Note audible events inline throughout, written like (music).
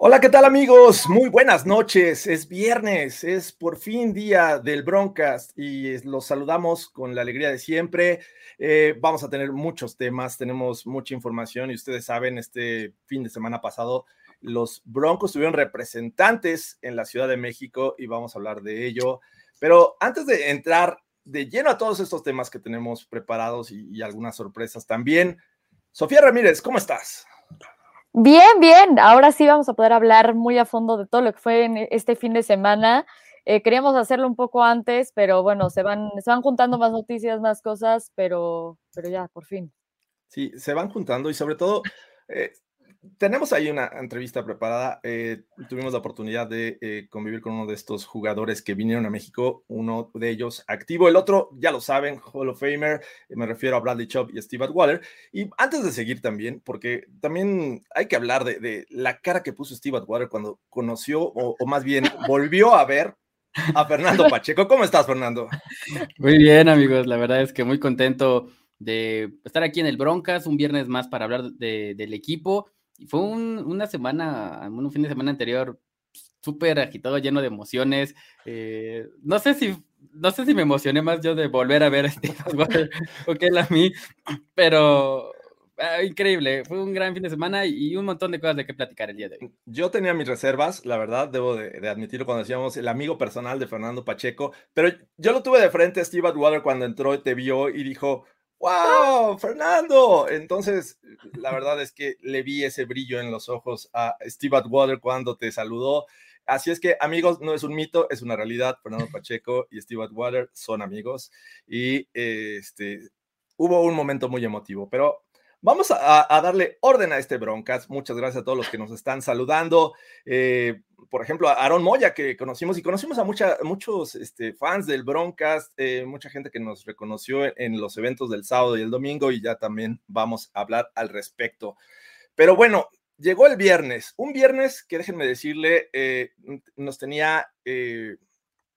Hola, ¿qué tal amigos? Muy buenas noches. Es viernes, es por fin día del Broncast y los saludamos con la alegría de siempre. Eh, vamos a tener muchos temas, tenemos mucha información y ustedes saben, este fin de semana pasado los Broncos tuvieron representantes en la Ciudad de México y vamos a hablar de ello. Pero antes de entrar de lleno a todos estos temas que tenemos preparados y, y algunas sorpresas también, Sofía Ramírez, ¿cómo estás? Bien, bien. Ahora sí vamos a poder hablar muy a fondo de todo lo que fue en este fin de semana. Eh, queríamos hacerlo un poco antes, pero bueno, se van, se van juntando más noticias, más cosas, pero, pero ya, por fin. Sí, se van juntando y sobre todo, eh, tenemos ahí una entrevista preparada. Eh, tuvimos la oportunidad de eh, convivir con uno de estos jugadores que vinieron a México, uno de ellos activo, el otro, ya lo saben, Hall of Famer, eh, me refiero a Bradley Chubb y Steve Atwater. Y antes de seguir también, porque también hay que hablar de, de la cara que puso Steve Atwater cuando conoció, o, o más bien (laughs) volvió a ver a Fernando (laughs) Pacheco. ¿Cómo estás, Fernando? Muy bien, amigos. La verdad es que muy contento de estar aquí en el Broncas, un viernes más para hablar de, del equipo fue un, una semana, un fin de semana anterior súper agitado, lleno de emociones. Eh, no sé si no sé si me emocioné más yo de volver a ver a Steve (laughs) o que él a mí, pero ah, increíble. Fue un gran fin de semana y un montón de cosas de qué platicar el día de hoy. Yo tenía mis reservas, la verdad, debo de, de, admitirlo cuando decíamos el amigo personal de Fernando Pacheco, pero yo lo tuve de frente a Steve Atwater cuando entró y te vio y dijo, ¡Wow! ¡Fernando! Entonces, la verdad es que le vi ese brillo en los ojos a Steve Atwater cuando te saludó. Así es que, amigos, no es un mito, es una realidad. Fernando Pacheco y Steve Atwater son amigos y este, hubo un momento muy emotivo, pero Vamos a, darle orden a este Broncas. Muchas gracias a todos los que nos están saludando. Eh, por ejemplo, a Aaron Moya, que conocimos y conocimos a muchos este, fans del Broncas, eh, mucha gente que nos reconoció en, en, los eventos del sábado y el domingo, y ya también vamos a hablar al respecto. Pero bueno, llegó el viernes, un viernes que déjenme decirle, eh, nos tenía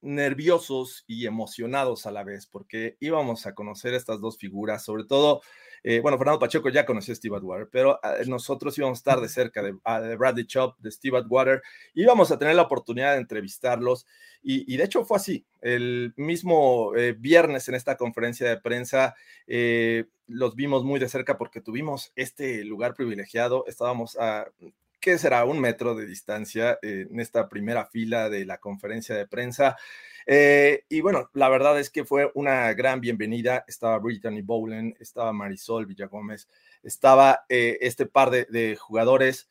nerviosos y emocionados a la vez, porque íbamos a conocer estas dos figuras, sobre todo eh, bueno, Fernando Pacheco ya conoció a Steve Atwater, pero eh, nosotros íbamos a estar de cerca de, de Bradley Chubb, de Steve Atwater, íbamos a tener la oportunidad de entrevistarlos y, y de hecho fue así. El mismo eh, viernes en esta conferencia de prensa eh, los vimos muy de cerca porque tuvimos este lugar privilegiado, estábamos a ¿qué será? Un metro de distancia eh, en esta primera fila de la conferencia de prensa. Eh, y bueno, la verdad es que fue una gran bienvenida. Estaba Brittany Bowlen, estaba Marisol Villagómez, estaba eh, este par de, jugadores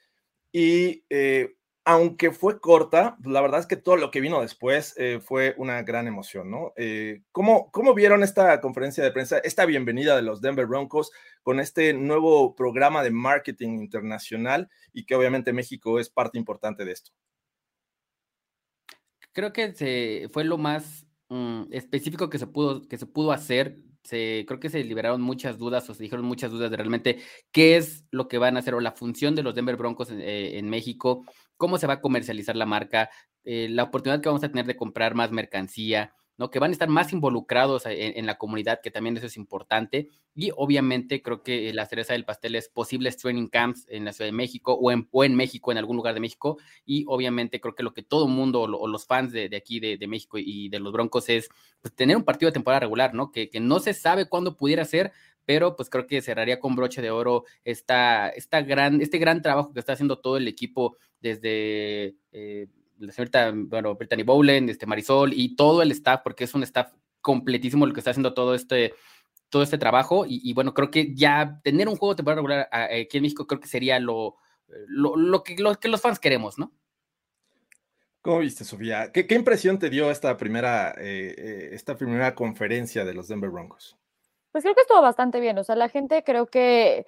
y eh, aunque fue corta, la verdad es que todo lo que vino después fue una gran emoción, ¿no? ¿cómo, ¿Cómo vieron esta conferencia de prensa, esta bienvenida de los Denver Broncos con este nuevo programa de marketing internacional y que obviamente México es parte importante de esto? Creo que se, fue lo más um, específico que se pudo, que se pudo hacer. Se, creo que se liberaron muchas dudas o se dijeron muchas dudas de realmente qué es lo que van a hacer o la función de los Denver Broncos en, eh, México, cómo se va a comercializar la marca, eh, la oportunidad que vamos a tener de comprar más mercancía, Que van a estar más involucrados en, en, la comunidad, que también eso es importante. Y obviamente creo que la cereza del pastel es posibles training camps en la Ciudad de México o en, o en México, en algún lugar de México. Y obviamente creo que lo que todo el mundo o, los fans de, aquí de, de, México y de los Broncos es pues, tener un partido de temporada regular, ¿no? Que, que no se sabe cuándo pudiera ser, pero pues creo que cerraría con broche de oro esta, esta gran, este gran trabajo que está haciendo todo el equipo desde eh, la señorita, bueno, Brittany Bowlen, este Marisol y todo el staff, porque es un staff completísimo el que está haciendo todo este, todo este trabajo. Y, y bueno, creo que ya tener un juego de temporada regular aquí en México creo que sería lo, lo, lo, que, lo que los fans queremos, ¿no? ¿Cómo viste, Sofía? ¿Qué, qué impresión te dio esta primera, eh, esta primera conferencia de los Denver Broncos? Pues creo que estuvo bastante bien. O sea, la gente creo que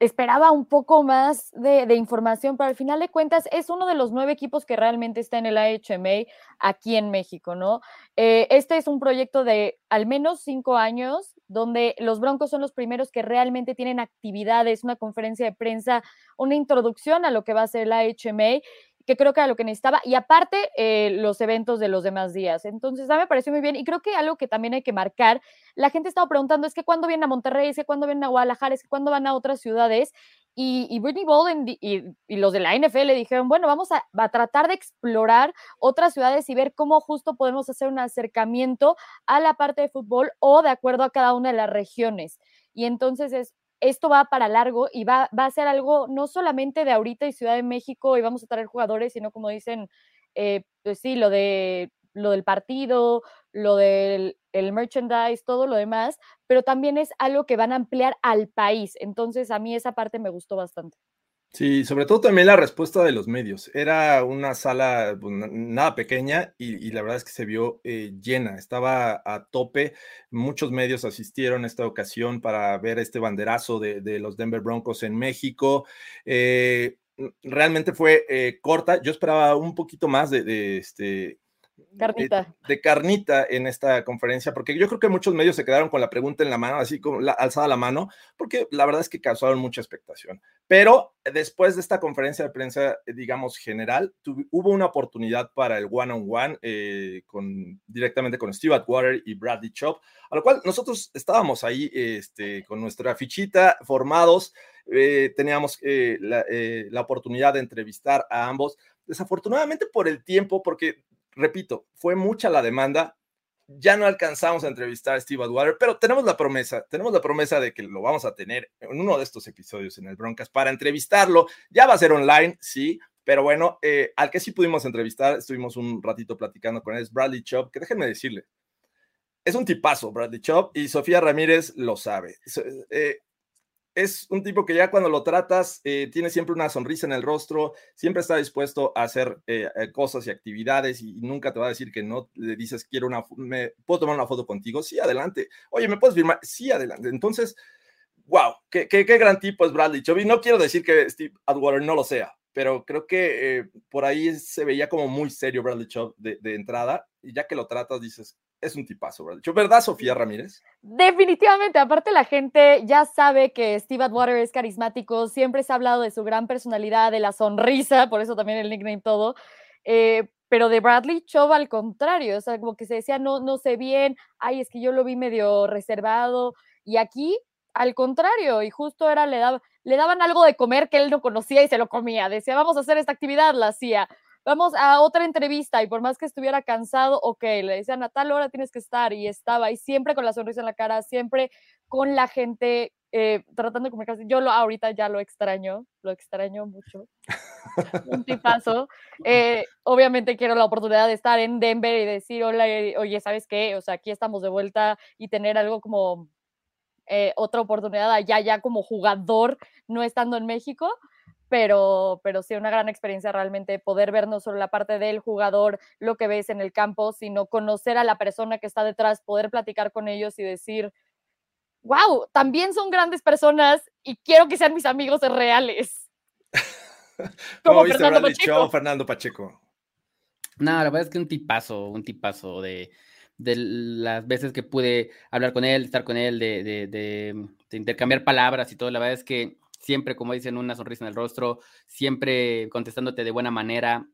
esperaba un poco más de, información, pero al final de cuentas es uno de los nueve equipos que realmente está en el AHMA aquí en México, ¿no? Eh, este es un proyecto de al menos cinco años, donde los Broncos son los primeros que realmente tienen actividades, una conferencia de prensa, una introducción a lo que va a ser el AHMA que creo que era lo que necesitaba, y aparte eh, los eventos de los demás días. Entonces, a mí me pareció muy bien, y creo que algo que también hay que marcar, la gente estaba preguntando, es que cuándo vienen a Monterrey, es que cuándo vienen a Guadalajara, es que cuándo van a otras ciudades, Y, Britney Bolden y, los de la NFL dijeron, bueno, vamos a, tratar de explorar otras ciudades y ver cómo justo podemos hacer un acercamiento a la parte de fútbol o de acuerdo a cada una de las regiones. Y entonces es, esto va para largo y va, va a ser algo no solamente de ahorita y Ciudad de México y vamos a traer jugadores, sino como dicen, eh, pues sí, lo de lo del partido, lo del el merchandise, todo lo demás, pero también es algo que van a ampliar al país. Entonces, a mí esa parte me gustó bastante. Sí, sobre todo también la respuesta de los medios. Era una sala pues, nada pequeña y, la verdad es que se vio eh, llena, estaba a tope. Muchos medios asistieron esta ocasión para ver este banderazo de, los Denver Broncos en México. Eh, realmente fue eh, corta. Yo esperaba un poquito más de, este, Carnita. De, carnita en esta conferencia, porque yo creo que muchos medios se quedaron con la pregunta en la mano, así como la, alzada la mano, porque la verdad es que causaron mucha expectación. Pero después de esta conferencia de prensa, digamos, general, hubo una oportunidad para el one-on-one eh, con, directamente con Steve Atwater y Bradley Chop, a lo cual nosotros estábamos ahí este, con nuestra fichita, formados, eh, teníamos eh, la, la oportunidad de entrevistar a ambos. Desafortunadamente por el tiempo, porque repito, fue mucha la demanda. Ya no alcanzamos a entrevistar a Steve Adwater, pero tenemos la promesa, tenemos la promesa de que lo vamos a tener en uno de estos episodios en el Broncas para entrevistarlo. Ya va a ser online, sí, pero bueno, eh, al que sí pudimos entrevistar, estuvimos un ratito platicando con él, es Bradley Chop, que déjenme decirle, es un tipazo Bradley Chop y Sofía Ramírez lo sabe. Eh, es un tipo que ya cuando lo tratas eh, tiene siempre una sonrisa en el rostro, siempre está dispuesto a hacer eh, eh, cosas y actividades y, nunca te va a decir que no. Le dices, quiero una, me, ¿puedo tomar una foto contigo? Sí, adelante. Oye, ¿me puedes firmar? Sí, adelante. Entonces, wow, qué, gran tipo es Bradley Chovy. No quiero decir que Steve Atwater no lo sea, pero creo que por ahí se veía como muy serio Bradley Chubb de, de entrada y ya que lo tratas dices, es un tipazo, ¿verdad, Sofía Ramírez? Definitivamente, aparte la gente ya sabe que Steve Atwater es carismático, siempre se ha hablado de su gran personalidad, de la sonrisa, por eso también el nickname todo, eh, pero de Bradley Chubb al contrario, o sea, como que se decía, no, no sé bien, ay, es que yo lo vi medio reservado, y aquí al contrario, y justo era, le, le daban algo de comer que él no conocía y se lo comía, decía, vamos a hacer esta actividad, la hacía vamos a otra entrevista y por más que estuviera cansado, ok, le decían a tal hora tienes que estar y estaba y siempre con la sonrisa en la cara, siempre con la gente eh, tratando de comunicarse. Yo lo, ahorita ya lo extraño, lo extraño mucho. (laughs) Un tipazo. Eh, obviamente quiero la oportunidad de estar en Denver y decir, hola, eh, oye, ¿sabes qué? O sea, aquí estamos de vuelta y tener algo como otra oportunidad allá, ya como jugador, no estando en México pero, pero sí una gran experiencia realmente poder ver no solo la parte del jugador, lo que ves en el campo, sino conocer a la persona que está detrás, poder platicar con ellos y decir, wow, también son grandes personas y quiero que sean mis amigos reales. (laughs) Como Fernando Pacheco. Fernando Pacheco. No, la verdad es que un tipazo, un tipazo de, de las veces que pude hablar con él, estar con él, de, de, de intercambiar palabras y todo. La verdad es que siempre, como dicen, una sonrisa en el rostro, siempre contestándote de buena manera.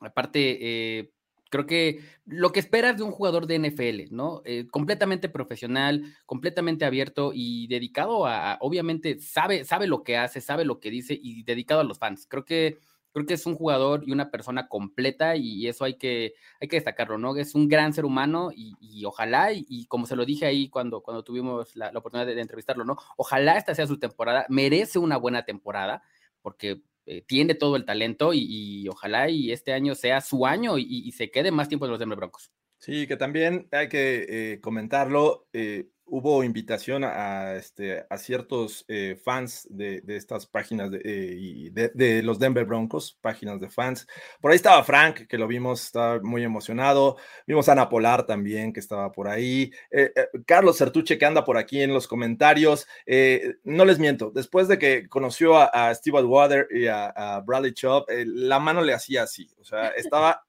Aparte, eh, creo que lo que esperas de un jugador de NFL, ¿no? Eh, completamente profesional, completamente abierto y dedicado a, obviamente, sabe, sabe lo que hace, sabe lo que dice y dedicado a los fans. Creo que creo que es un jugador y una persona completa y eso hay que, hay que destacarlo, ¿no? Es un gran ser humano y, ojalá, y, como se lo dije ahí cuando, cuando tuvimos la, oportunidad de, entrevistarlo, ¿no? Ojalá esta sea su temporada, merece una buena temporada porque eh, tiene todo el talento y, ojalá y este año sea su año y, se quede más tiempo en los Denver Broncos. Sí, que también hay que eh, comentarlo. Eh, hubo invitación a, este, a ciertos eh, fans de, estas páginas de, de, los Denver Broncos, páginas de fans. Por ahí estaba Frank, que lo vimos, estaba muy emocionado. Vimos a Ana Polar también, que estaba por ahí. Carlos Sertuche, que anda por aquí en los comentarios. no les miento, después de que conoció a, Steve Water y a, Bradley Chubb, la mano le hacía así. O sea, (laughs) estaba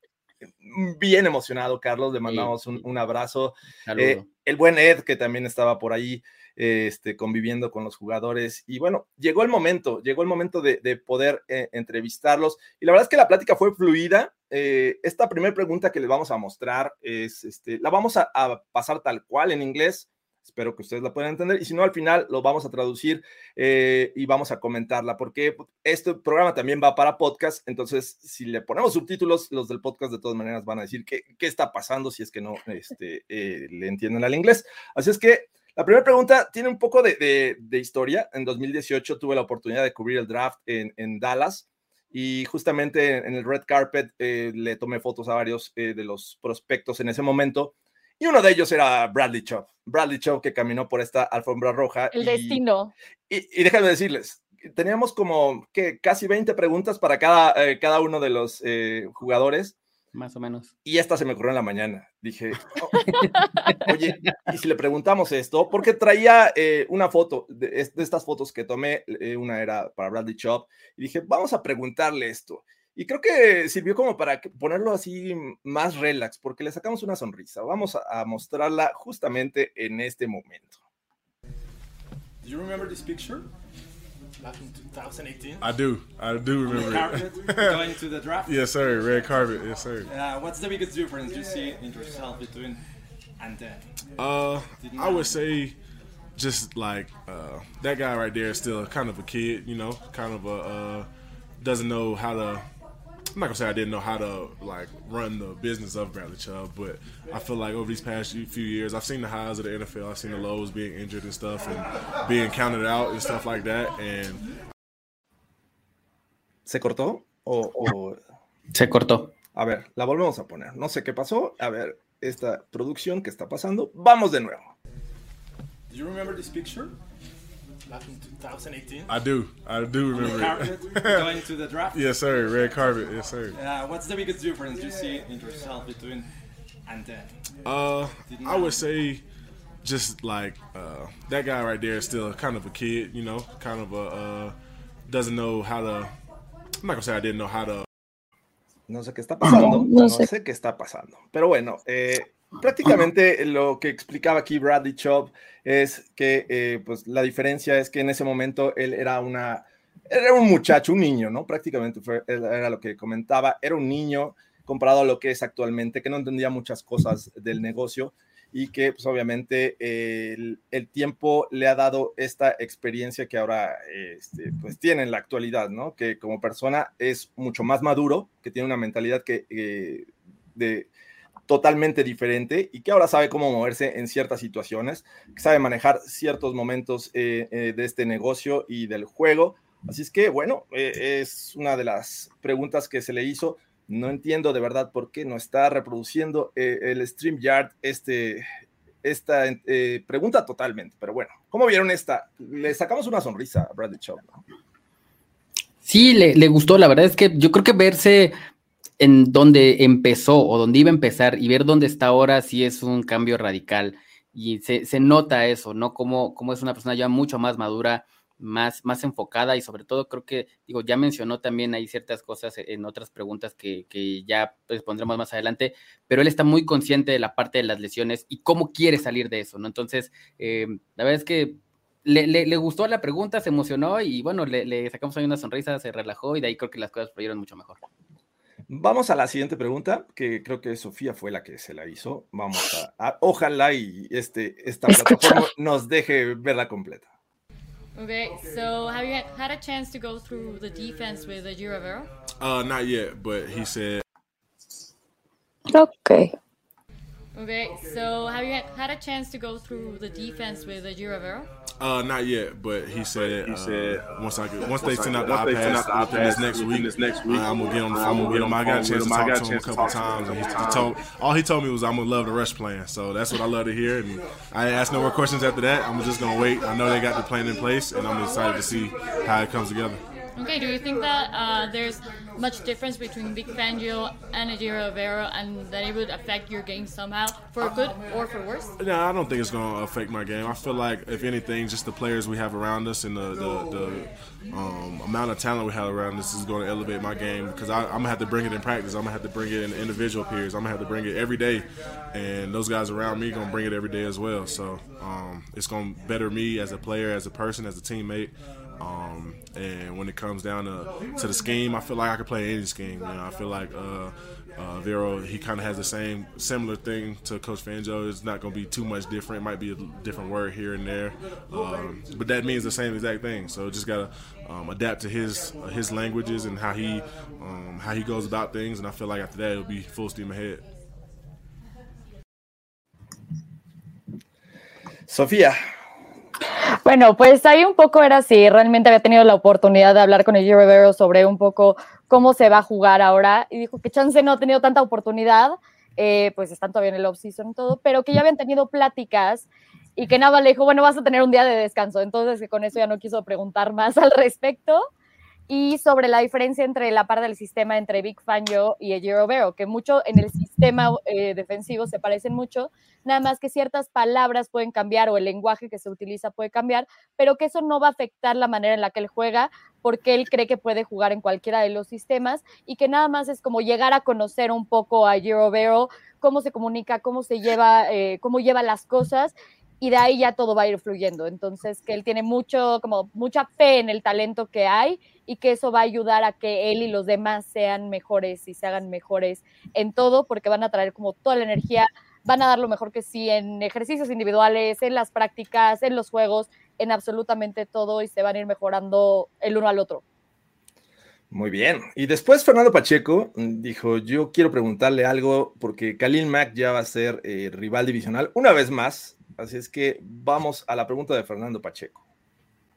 bien emocionado, Carlos. Le mandamos un, abrazo. Eh, el buen Ed, que también estaba por ahí este, conviviendo con los jugadores. Y bueno, llegó el momento, llegó el momento de, poder eh, entrevistarlos. Y la verdad es que la plática fue fluida. Eh, esta primera pregunta que les vamos a mostrar es, este, la vamos a, pasar tal cual en inglés. Espero que ustedes la puedan entender y si no, al final lo vamos a traducir eh, y vamos a comentarla porque este programa también va para podcast, entonces si le ponemos subtítulos, los del podcast de todas maneras van a decir qué, qué está pasando si es que no este, eh, le entienden al inglés. Así es que la primera pregunta tiene un poco de, de, historia. En 2018 tuve la oportunidad de cubrir el draft en, en Dallas y justamente en el red carpet eh, le tomé fotos a varios de los prospectos en ese momento y uno de ellos era Bradley Chubb. Bradley Chubb que caminó por esta alfombra roja. El destino. Y, y, déjame decirles, teníamos como que casi 20 preguntas para cada, eh, cada uno de los eh, jugadores. Más o menos. Y esta se me ocurrió en la mañana. Dije, oh, (laughs) oye, y si le preguntamos esto, porque traía eh, una foto de, de, estas fotos que tomé, eh, una era para Bradley Chubb, y dije, vamos a preguntarle esto. Y creo que sirvió como para ponerlo así más relax, porque le sacamos una sonrisa. Vamos a, mostrarla justamente en este momento. Do you remember this picture? Back in 2018. I do. I do remember it. (laughs) going to the draft. yes, sir. Red carpet. Yes, sir. Uh, what's the biggest difference you see in yourself between and then? Uh, I would say just like uh, that guy right there is still kind of a kid, you know, kind of a uh, doesn't know how to I'm not gonna say I didn't know how to like run the business of Bradley Chubb, but I feel like over these past few years, I've seen the highs of the NFL. I've seen the lows, being injured and stuff, and being counted out and stuff like that. And ¿Se cortó? O, o... Se cortó. A ver, la volvemos a poner. No sé qué pasó. A ver, esta producción que está pasando. Vamos de nuevo. Do you remember this picture? Back in 2018. I do. I do remember carpet, (laughs) it. going to the draft. Yes, sir. Red carpet. Yes, sir. Uh, what's the biggest difference you see in yourself between and then? Uh, I would say just like uh, that guy right there is still kind of a kid, you know, kind of a uh, doesn't know how to. I'm not gonna say I didn't know how to. No sé qué está pasando. No, no sé. sé. qué está pasando. Pero bueno, eh, prácticamente lo que explicaba aquí Bradley Chubb es que eh, pues la diferencia es que en ese momento él era una era un muchacho, un niño, ¿no? Prácticamente fue, era lo que comentaba, era un niño comparado a lo que es actualmente, que no entendía muchas cosas del negocio y que pues obviamente el, el, tiempo le ha dado esta experiencia que ahora este, pues tiene en la actualidad, ¿no? Que como persona es mucho más maduro, que tiene una mentalidad que eh, de totalmente diferente y que ahora sabe cómo moverse en ciertas situaciones, que sabe manejar ciertos momentos eh, eh, de este negocio y del juego. Así es que, bueno, eh, es una de las preguntas que se le hizo. No entiendo de verdad por qué no está reproduciendo el StreamYard este, esta pregunta totalmente. Pero bueno, ¿cómo vieron esta? Le sacamos una sonrisa a Bradley Chubb. Sí, le, le gustó. La verdad es que yo creo que verse en donde empezó o donde iba a empezar y ver dónde está ahora sí es un cambio radical y se, se nota eso, ¿no? Como, como es una persona ya mucho más madura, más, más enfocada y sobre todo creo que, digo, ya mencionó también hay ciertas cosas en otras preguntas que, que ya respondremos más adelante, pero él está muy consciente de la parte de las lesiones y cómo quiere salir de eso, ¿no? Entonces, eh, la verdad es que le, le, le, gustó la pregunta, se emocionó y bueno, le, le sacamos ahí una sonrisa, se relajó y de ahí creo que las cosas fluyeron mucho mejor. Vamos a la siguiente pregunta, que creo que Sofía fue la que se la hizo. Vamos a, a ojalá y este, esta plataforma nos deje verla completa. Okay, so have you had a chance to go through the defense with the Giravero? Uh, not yet, but he said. Okay. Okay, so have you had a chance to go through the defense with the Giravero? Uh, not yet, but he said he uh, said once I get once they send out the iPads within this next week, this next week, uh, I'm gonna get on the phone with him. I got a chance to talk to him a couple times, and he, he told all he told me was I'm gonna love the rush plan. So that's what I love to hear. And I ain't asked no more questions after that. I'm just gonna wait. I know they got the plan in place, and I'm excited to see how it comes together. Okay, do you think that uh, there's much difference between Big Fangio and Ajiro Rivera and that it would affect your game somehow for good or for worse? No, I don't think it's going to affect my game. I feel like, if anything, just the players we have around us and the, the, the um, amount of talent we have around us is going to elevate my game because I, am going to have to bring it in practice. I'm going to have to bring it in individual periods. I'm going to have to bring it every day. And those guys around me going to bring it every day as well. So um, it's going to better me as a player, as a person, as a teammate. Um, and when it comes down to, to the scheme, I feel like I could play any scheme. You know, I feel like uh, uh, Vero, he kind of has the same similar thing to Coach Fangio. It's not going to be too much different. It might be a different word here and there, um, but that means the same exact thing. So just got to um, adapt to his uh, his languages and how he um, how he goes about things. And I feel like after that, it'll be full steam ahead. Sofía. Bueno, pues ahí un poco era si realmente había tenido la oportunidad de hablar con el Rivero sobre un poco cómo se va a jugar ahora y dijo que Chance no ha tenido tanta oportunidad, eh, pues están todavía en el off-season todo, pero que ya habían tenido pláticas y que Nava le dijo, bueno, vas a tener un día de descanso, entonces que con eso ya no quiso preguntar más al respecto. Y sobre la diferencia entre la parte del sistema entre Big Fangio y Ejiro Vero, que mucho en el sistema eh, defensivo se parecen mucho, nada más que ciertas palabras pueden cambiar o el lenguaje que se utiliza puede cambiar, pero que eso no va a afectar la manera en la que él juega, porque él cree que puede jugar en cualquiera de los sistemas y que nada más es como llegar a conocer un poco a Ejiro Vero, cómo se comunica, cómo se lleva, eh, cómo lleva las cosas y de ahí ya todo va a ir fluyendo. Entonces, que él tiene mucho, como mucha fe en el talento que hay y que eso va a ayudar a que él y los demás sean mejores y se hagan mejores en todo, porque van a traer como toda la energía, van a dar lo mejor que sí en ejercicios individuales, en las prácticas, en los juegos, en absolutamente todo y se van a ir mejorando el uno al otro. Muy bien. Y después Fernando Pacheco dijo, yo quiero preguntarle algo porque Khalil Mack ya va a ser eh, rival divisional una vez más Así es que vamos a la pregunta de Fernando Pacheco.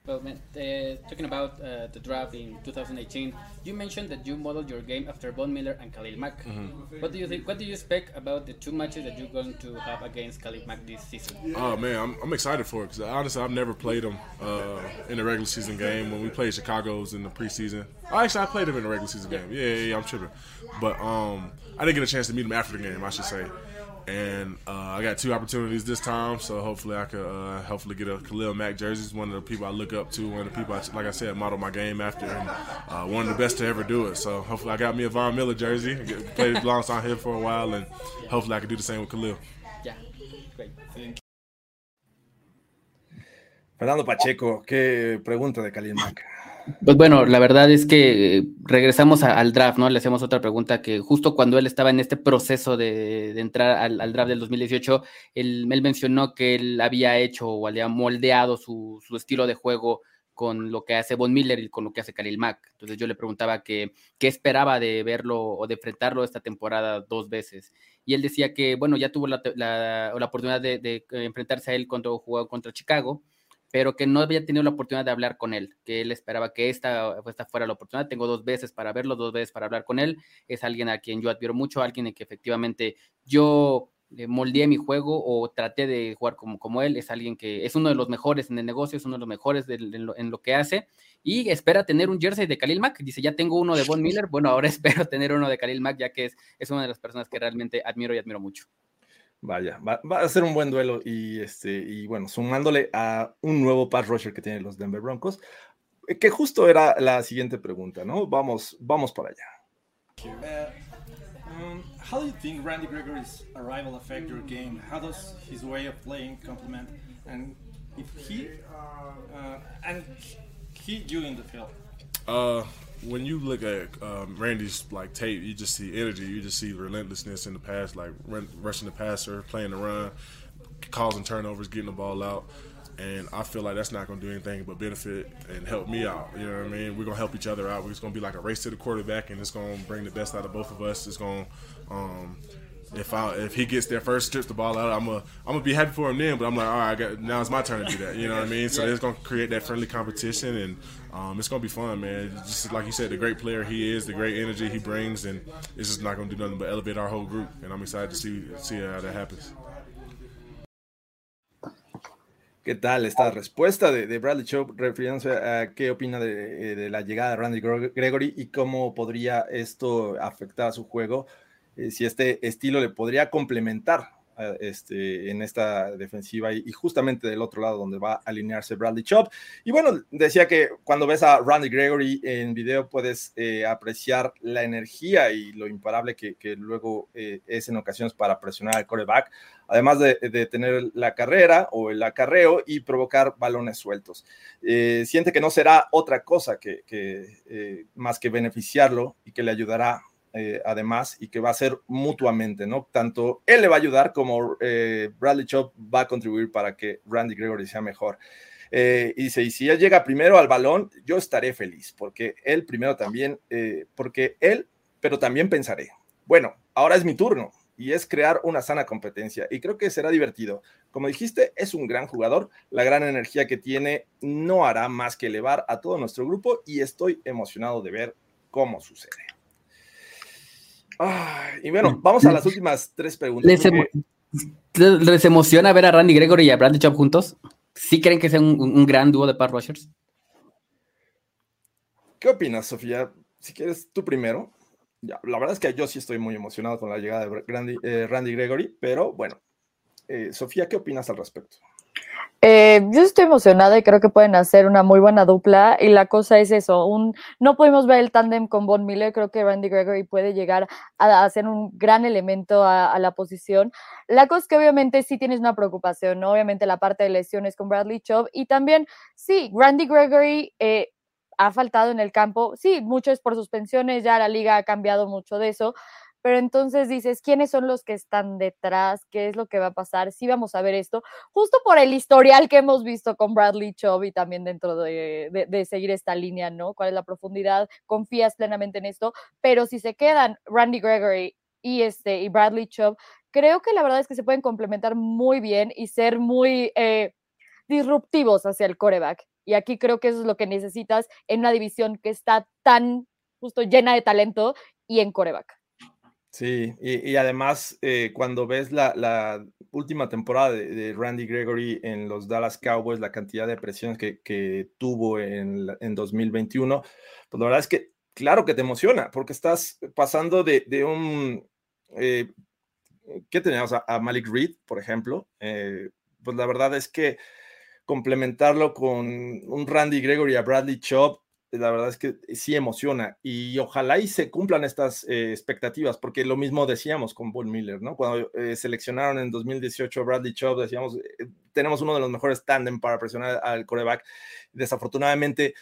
Well, man, uh, talking about uh, the draft in 2018, you mentioned that you modeled your game after Von Miller and Khalil Mack. Mm -hmm. What do you think? What do you expect about the two matches that you're going to have against Khalil Mack this season? Oh man, I'm, I'm excited for it because honestly, I've never played him uh, in a regular season game. When we played Chicago's in the preseason, oh, actually I played him in a regular season game. Yeah, yeah, yeah I'm tripping, but um, I didn't get a chance to meet him after the game. I should say and uh, I got two opportunities this time, so hopefully I could uh, hopefully get a Khalil Mack jersey. He's one of the people I look up to, one of the people, I, like I said, model my game after, and uh, one of the best to ever do it. So hopefully I got me a Von Miller jersey, played alongside him for a while, and hopefully I can do the same with Khalil. Yeah, great. Thank Fernando Pacheco, qué pregunta de Khalil Mack. Pues bueno, la verdad es que regresamos al draft, ¿no? Le hacemos otra pregunta que justo cuando él estaba en este proceso de, entrar al, draft del 2018, él, él, mencionó que él había hecho o había moldeado su, estilo de juego con lo que hace Von Miller y con lo que hace Khalil Mack. Entonces yo le preguntaba qué esperaba de verlo o de enfrentarlo esta temporada dos veces. Y él decía que, bueno, ya tuvo la, oportunidad de, de, enfrentarse a él cuando jugó contra Chicago, pero que no había tenido la oportunidad de hablar con él, que él esperaba que esta, esta fuera la oportunidad. Tengo dos veces para verlo, dos veces para hablar con él. Es alguien a quien yo admiro mucho, alguien en que efectivamente yo eh, moldeé mi juego o traté de jugar como, como él. Es alguien que es uno de los mejores en el negocio, es uno de los mejores en, lo, que hace y espera tener un jersey de Khalil Mack. Dice, ya tengo uno de Von Miller, bueno, ahora (laughs) espero tener uno de Khalil Mack, ya que es, es una de las personas que realmente admiro y admiro mucho. Vaya, va, a ser un buen duelo y este y bueno, sumándole a un nuevo pass rusher que tienen los Denver Broncos, eh, que justo era la siguiente pregunta, ¿no? Vamos, vamos para allá. Uh, um, how do you think Randy Gregory's arrival affect your game? How does his way of playing complement and if he uh, and he you in the field? Uh, when you look at um, Randy's like tape, you just see energy. You just see relentlessness in the pass, like run, rushing the passer, playing the run, causing turnovers, getting the ball out. And I feel like that's not going to do anything but benefit and help me out. You know what I mean? We're going to help each other out. We're just going to be like a race to the quarterback, and it's going to bring the best out of both of us. It's going to um, if I if he gets there first, strips the ball out, I'm gonna I'm gonna be happy for him then. But I'm like, all right, I got, now it's my turn to do that. You know what I mean? So it's gonna create that friendly competition, and um, it's gonna be fun, man. Just like you said, the great player he is, the great energy he brings, and it's just not gonna do nothing but elevate our whole group. And I'm excited to see see how that happens. ¿Qué tal esta respuesta de, de Bradley Chow refiriéndose a qué opina de, de, la llegada de Randy Gregory y cómo podría esto afectar a su juego? Eh, si este estilo le podría complementar este, en esta defensiva y, justamente del otro lado donde va a alinearse Bradley Chubb. Y bueno, decía que cuando ves a Randy Gregory en video puedes eh, apreciar la energía y lo imparable que, luego eh, es en ocasiones para presionar al coreback, además de, tener la carrera o el acarreo y provocar balones sueltos. Eh, siente que no será otra cosa que, que más que beneficiarlo y que le ayudará eh, además, y que va a ser mutuamente, ¿no? Tanto él le va a ayudar como eh, Bradley Chop va a contribuir para que Randy Gregory sea mejor. Eh, y dice, y si él llega primero al balón, yo estaré feliz, porque él primero también, porque él, pero también pensaré, bueno, ahora es mi turno, y es crear una sana competencia. Y creo que será divertido. Como dijiste, es un gran jugador. La gran energía que tiene no hará más que elevar a todo nuestro grupo y estoy emocionado de ver cómo sucede y bueno, vamos a las últimas tres preguntas. ¿Les, emociona ver a Randy Gregory y a Bradley Chop juntos? ¿Sí creen que sea un, gran dúo de pass rushers? ¿Qué opinas, Sofía? Si quieres, tú primero. Ya, la verdad es que yo sí estoy muy emocionado con la llegada de Randy, eh, Randy Gregory, pero bueno, eh, Sofía, ¿qué opinas al respecto? Eh, yo estoy emocionada y creo que pueden hacer una muy buena dupla. Y la cosa es eso: un, no pudimos ver el tándem con Von Miller. Creo que Randy Gregory puede llegar a, a ser un gran elemento a, la posición. La cosa es que, obviamente, sí tienes una preocupación, ¿no? Obviamente, la parte de lesiones con Bradley Chubb. Y también, sí, Randy Gregory. Eh, ha faltado en el campo, sí, mucho es por suspensiones, ya la liga ha cambiado mucho de eso, pero entonces dices, ¿quiénes son los que están detrás? ¿Qué es lo que va a pasar? Sí vamos a ver esto, justo por el historial que hemos visto con Bradley Chubb y también dentro de, seguir esta línea, ¿no? ¿Cuál es la profundidad? ¿Confías plenamente en esto? Pero si se quedan Randy Gregory y, este, y Bradley Chubb, creo que la verdad es que se pueden complementar muy bien y ser muy eh, disruptivos hacia el coreback. Y aquí creo que eso es lo que necesitas en una división que está tan justo llena de talento y en coreback. Sí, y, además eh, cuando ves la, última temporada de, Randy Gregory en los Dallas Cowboys, la cantidad de presiones que, tuvo en, en, 2021, pues la verdad es que claro que te emociona, porque estás pasando de, un... Eh, ¿Qué teníamos? A, Malik Reed, por ejemplo. Eh, pues la verdad es que complementarlo con un Randy Gregory a Bradley Chubb, la verdad es que sí emociona y ojalá y se cumplan estas eh, expectativas, porque lo mismo decíamos con Paul Miller, ¿no? Cuando eh, seleccionaron en 2018 a Bradley Chubb, decíamos, eh, tenemos uno de los mejores tandem para presionar al coreback. Desafortunadamente,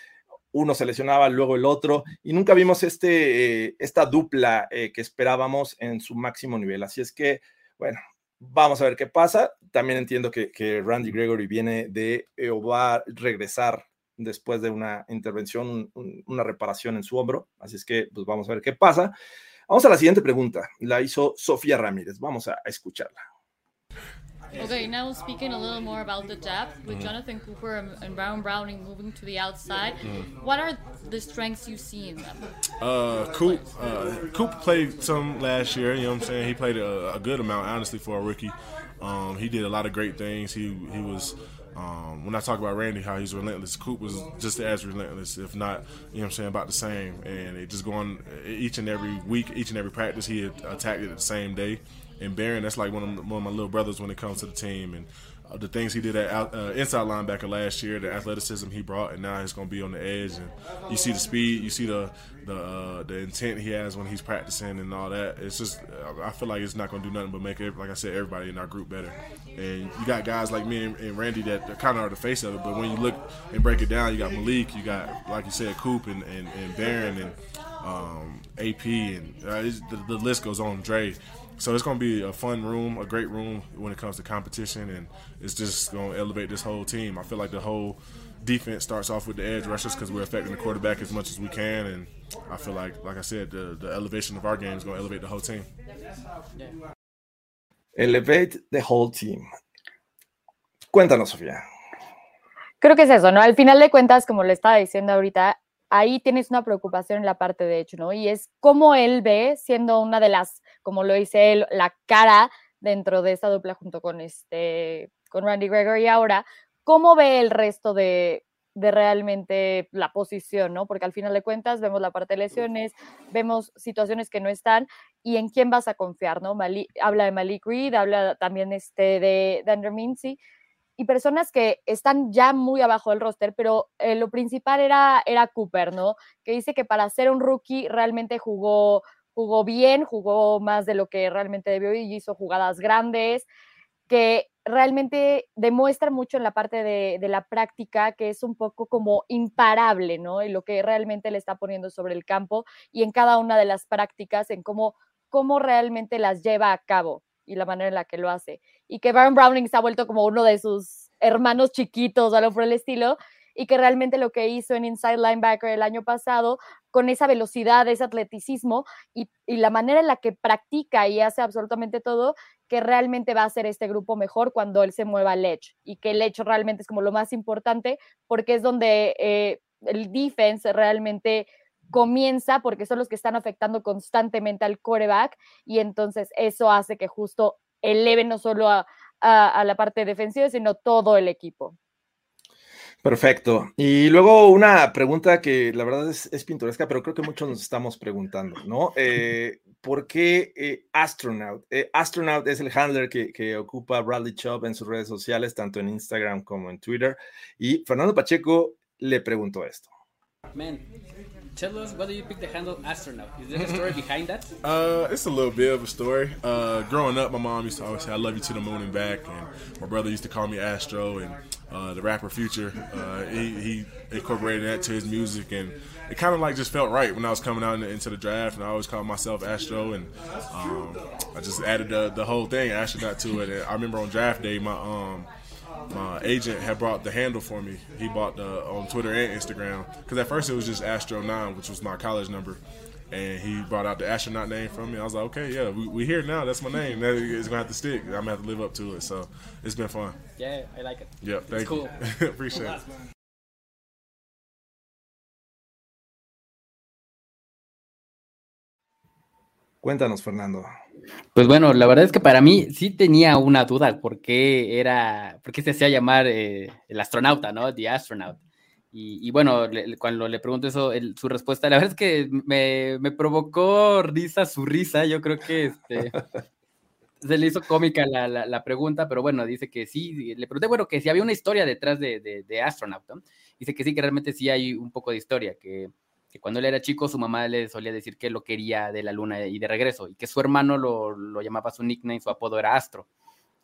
uno seleccionaba luego el otro, y nunca vimos este, esta dupla que esperábamos en su máximo nivel. Así es que, bueno, vamos a ver qué pasa. También entiendo que, que Randy Gregory viene de o va a regresar después de una intervención, una reparación en su hombro. Así es que pues vamos a ver qué pasa. Vamos a la siguiente pregunta. La hizo Sofía Ramírez. Vamos a, escucharla. Okay, now speaking a little more about the depth with mm-hmm. Jonathan Cooper and, Brown Browning moving to the outside. Mm-hmm. What are the strengths you see in them? Uh, Coop, uh, Coop played some last year. You know what I'm saying? He played a, a good amount, honestly, for a rookie. Um, he did a lot of great things. He he was Um, when I talk about Randy, how he's relentless, Coop was just as relentless, if not, you know what I'm saying, about the same. And it just going each and every week, each and every practice, he attacked it the same day. And Baron, that's like one of, one of my little brothers when it comes to the team. And the things he did at uh, inside linebacker last year, the athleticism he brought, and now he's going to be on the edge. And you see the speed, you see the the uh, the intent he has when he's practicing and all that. It's just I feel like it's not going to do nothing but make like I said everybody in our group better. And you got guys like me and, and Randy that kind of are the face of it. But when you look and break it down, you got Malik, you got like you said Coop and and, and Barron and um, AP and uh, the, the list goes on. Dre. So it's going to be a fun room, a great room when it comes to competition, and it's just going to elevate this whole team. I feel like the whole defense starts off with the edge rushers because we're affecting the quarterback as much as we can, and I feel like, like I said, the, the elevation of our game is going to elevate the whole team. Elevate the whole team. Cuéntanos, Sofía. Creo que es eso, ¿no? Al final de cuentas, como le estaba diciendo ahorita, ahí tienes una preocupación en la parte de hecho, ¿no? Y es cómo él ve, siendo una de las, como lo dice él, la cara dentro de esta dupla junto con este, con Randy Gregory ahora, cómo ve el resto de, de realmente la posición, ¿no? Porque al final de cuentas vemos la parte de lesiones, vemos situaciones que no están y en quién vas a confiar, ¿no? habla de Malik Reed, habla también este de, de Andrew Mincy y personas que están ya muy abajo del roster, pero eh, lo principal era, era Cooper, ¿no? Que dice que para ser un rookie realmente jugó, jugó bien, jugó más de lo que realmente debió y hizo jugadas grandes, que realmente demuestra mucho en la parte de, de, la práctica que es un poco como imparable, ¿no? Y lo que realmente le está poniendo sobre el campo y en cada una de las prácticas, en cómo, cómo realmente las lleva a cabo y la manera en la que lo hace. Y que Baron Browning se ha vuelto como uno de sus hermanos chiquitos algo por el estilo, y que realmente lo que hizo en Inside Linebacker el año pasado, con esa velocidad, ese atleticismo y, la manera en la que practica y hace absolutamente todo, que realmente va a hacer este grupo mejor cuando él se mueva al edge y que el edge realmente es como lo más importante porque es donde eh, el defense realmente comienza porque son los que están afectando constantemente al coreback y entonces eso hace que justo eleve no solo a, la parte defensiva, sino todo el equipo. Perfecto. Y luego una pregunta que la verdad es, es pintoresca, pero creo que muchos nos estamos preguntando, ¿no? Eh, ¿Por qué eh, Astronaut? Eh, Astronaut es el handler que, que, ocupa Bradley Chubb en sus redes sociales, tanto en Instagram como en Twitter. Y Fernando Pacheco le preguntó esto. Man, tell us why do you pick the handle astronaut? Is there a story (laughs) behind that? Uh, it's a little bit of a story. Uh, growing up, my mom used to always say, "I love you to the moon and back," and my brother used to call me Astro, and the rapper Future, uh, he, he, incorporated that to his music, and it kind of like just felt right when I was coming out into the draft, and I always called myself Astro, and um, I just added the, the whole thing astronaut to it. And I remember on draft day, my um, my agent had brought the handle for me. He bought the on Twitter and Instagram because at first it was just Astro Nine, which was my college number, and he brought out the astronaut name from me. I was like, okay, yeah, we, we here now. That's my name. That is gonna have to stick. I'm gonna have to live up to it. So it's been fun. Yeah, I like it. Yeah, thank it's cool. you. (laughs) Appreciate it. Cuéntanos, Fernando. Pues bueno, la verdad es que para mí sí tenía una duda por qué era, por qué se hacía llamar eh, el astronauta, ¿no? The Astronaut. Y, bueno, cuando le pregunto eso, su respuesta, la verdad es que me, provocó risa su risa. Yo creo que este, se le hizo cómica la, la, pregunta, pero bueno, dice que sí. Le pregunté, bueno, que si había una historia detrás de, de, de Astronaut, ¿no? Dice que sí, que realmente sí hay un poco de historia, que que cuando él era chico su mamá le solía decir que lo quería de la luna y de regreso, y que su hermano lo, lo llamaba su nickname, su apodo era Astro,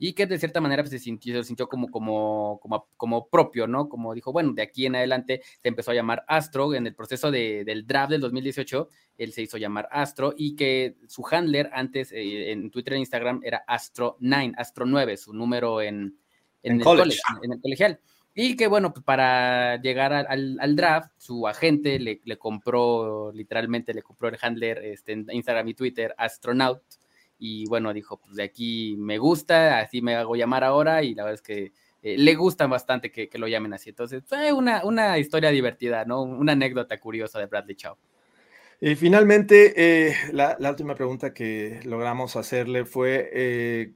y que de cierta manera pues, se, sintió, se sintió como, como, como, como, propio, ¿no? Como dijo, bueno, de aquí en adelante se empezó a llamar Astro, en el proceso de, del draft del 2018, él se hizo llamar Astro, y que su handler antes eh, en Twitter e Instagram era Astro9, Astro 9, su número en, en, el, college. en el colegial. Y que bueno, pues para llegar al, draft, su agente le, compró, literalmente le compró el handler este, en Instagram y Twitter, Astronaut. Y bueno, dijo, pues de aquí me gusta, así me hago llamar ahora. Y la verdad es que eh, le gusta bastante que, lo llamen así. Entonces, fue una, una historia divertida, ¿no? Una anécdota curiosa de Bradley Chow. Y finalmente, eh, la, última pregunta que logramos hacerle fue, eh,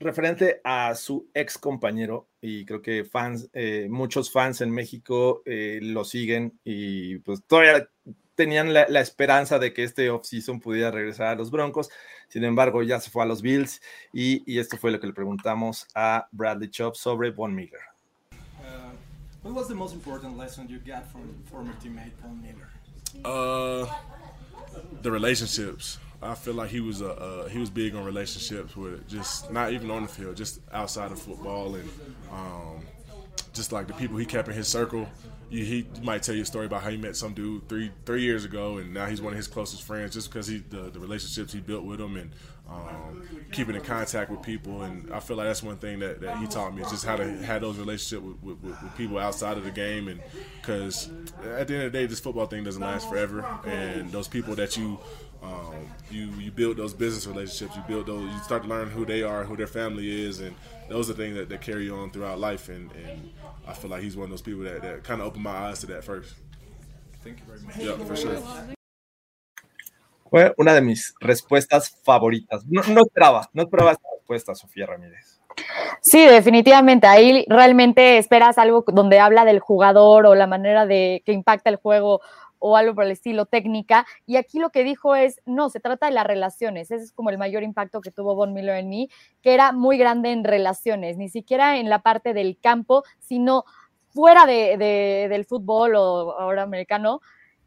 referente a su ex compañero y creo que fans, muchos fans en México lo siguen y pues todavía tenían la, esperanza de que este offseason pudiera regresar a los Broncos. Sin embargo, ya se fue a los Bills y, y esto fue lo que le preguntamos a Bradley Chop sobre Von Miller. Uh, what was the most important lesson you got from former teammate Von Miller? Uh, the relationships. I feel like he was a uh, he was big on relationships with just not even on the field, just outside of football and um, just like the people he kept in his circle. You, he might tell you a story about how he met some dude three three years ago, and now he's one of his closest friends just because he the, the relationships he built with him and um, keeping in contact with people. And I feel like that's one thing that, that he taught me is just how to have those relationships with, with, with people outside of the game. And because at the end of the day, this football thing doesn't last forever, and those people that you um, you you build those business relationships. You build those. You start to learn who they are, who their family is, and those are things that, that carry you on throughout life. And, and I feel like he's one of those people that, that kind of opened my eyes to that first. Thank you very much. Yeah, for sure. Fue una de mis respuestas favoritas. No, no esperaba, no esperaba esta respuesta, Sofía Ramírez. Sí, definitivamente. Ahí realmente esperas algo donde habla del jugador o la manera de que impacta el juego o algo por el estilo técnica. Y aquí lo que dijo es, no, se trata de las relaciones. Ese es como el mayor impacto que tuvo Von Miller en mí, que era muy grande en relaciones, ni siquiera en la parte del campo, sino fuera de, del fútbol o ahora americano,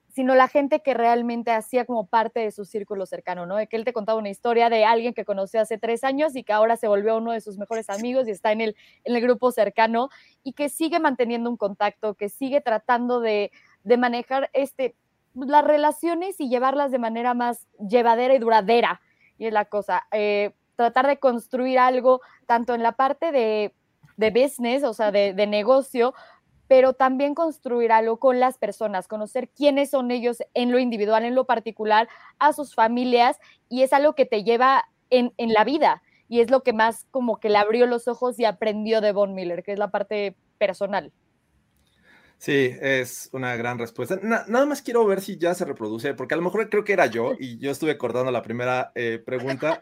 sino la gente que realmente hacía como parte de su círculo cercano, ¿no? De que él te contaba una historia de alguien que conoció hace tres años y que ahora se volvió uno de sus mejores amigos y está en el, en el grupo cercano y que sigue manteniendo un contacto, que sigue tratando de, de manejar este, las relaciones y llevarlas de manera más llevadera y duradera. Y es la cosa, eh, tratar de construir algo tanto en la parte de, de business, o sea, de, de, negocio, pero también construir algo con las personas, conocer quiénes son ellos en lo individual, en lo particular, a sus familias, y es algo que te lleva en, en la vida. Y es lo que más como que le abrió los ojos y aprendió de Von Miller, que es la parte personal. Sí, es una gran respuesta. nada más quiero ver si ya se reproduce, porque a lo mejor creo que era yo (laughs) y yo estuve cortando la primera eh, pregunta.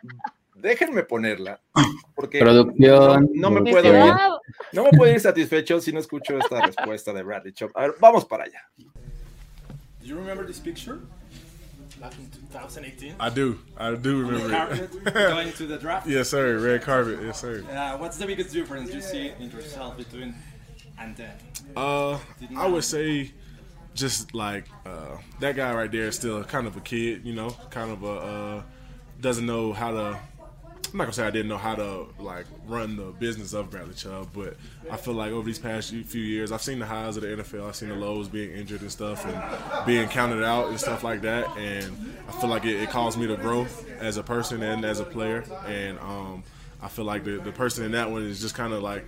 Déjenme ponerla, porque Producción, no, me puedo ir, no me puedo ir satisfecho si no escucho esta respuesta de Bradley Chop. A ver, vamos para allá. Do you remember this picture? Back in 2018? I do. I do remember it. (laughs) going to the draft? Yes, sir. Red carpet. Yes, sir. Uh, what's the biggest difference you see in yourself between then? Uh, I would say just like uh, that guy right there is still kind of a kid, you know, kind of a uh, doesn't know how to. I'm not gonna say I didn't know how to like run the business of Bradley Chubb, but I feel like over these past few years, I've seen the highs of the NFL, I've seen the lows, being injured and stuff, and being counted out and stuff like that, and I feel like it, it caused me to grow as a person and as a player, and um, I feel like the the person in that one is just kind of like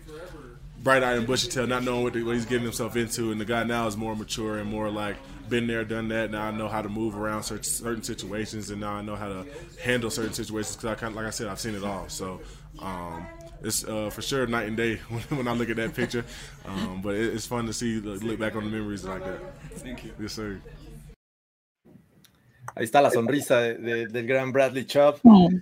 bright eyed and bushy tail, not knowing what, the, what, he's getting himself into. And the guy now is more mature and more like been there, done that. Now I know how to move around certain, certain situations, and now I know how to handle certain situations because I kind of, like I said, I've seen it all. So. Um, it's uh, for sure night and day (laughs) when, when I look at that picture, um, but it, it's fun to see look back on the memories like that. Thank you. Yes, sir. Ahí está la sonrisa de, de, del gran Bradley Chubb.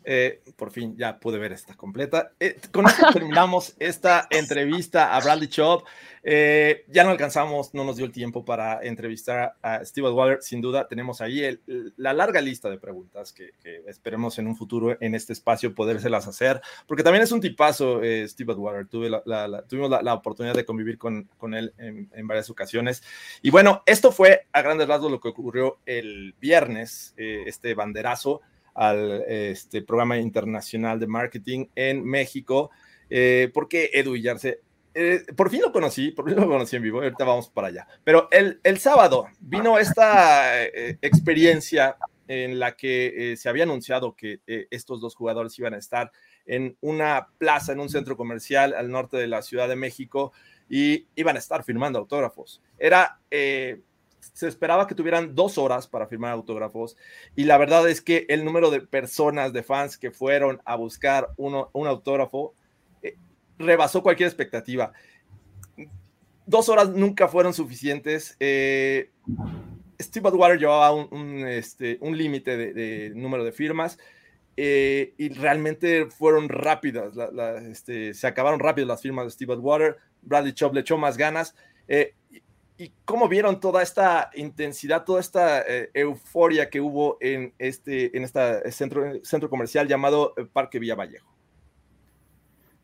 Eh, por fin ya pude ver esta completa. Eh, con esto terminamos esta entrevista a Bradley Chubb. Eh, ya no alcanzamos, no nos dio el tiempo para entrevistar a Steve Waller. Sin duda, tenemos ahí el, la larga lista de preguntas que, que, esperemos en un futuro en este espacio podérselas hacer, porque también es un tipazo, eh, Steve Waller. Tuve la, la, la, tuvimos la, oportunidad de convivir con, con él en, en, varias ocasiones. Y bueno, esto fue a grandes rasgos lo que ocurrió el viernes, eh, este banderazo al este programa internacional de marketing en México, eh, porque Edu Villarse eh, por fin lo conocí, por fin lo conocí en vivo, ahorita vamos para allá. Pero el, el sábado vino esta eh, experiencia en la que eh, se había anunciado que eh, estos dos jugadores iban a estar en una plaza, en un centro comercial al norte de la Ciudad de México y iban a estar firmando autógrafos. Era, eh, se esperaba que tuvieran dos horas para firmar autógrafos y la verdad es que el número de personas, de fans que fueron a buscar uno, un autógrafo rebasó cualquier expectativa. Dos horas nunca fueron suficientes. Eh, Steve Atwater llevaba un, este, un límite de, número de firmas eh, y realmente fueron rápidas. Este, se acabaron rápido las firmas de Steve Atwater. Bradley Chubb le echó más ganas. Eh, y, cómo vieron toda esta intensidad, toda esta euforia que hubo en este en centro, centro comercial llamado Parque Villa Vallejo.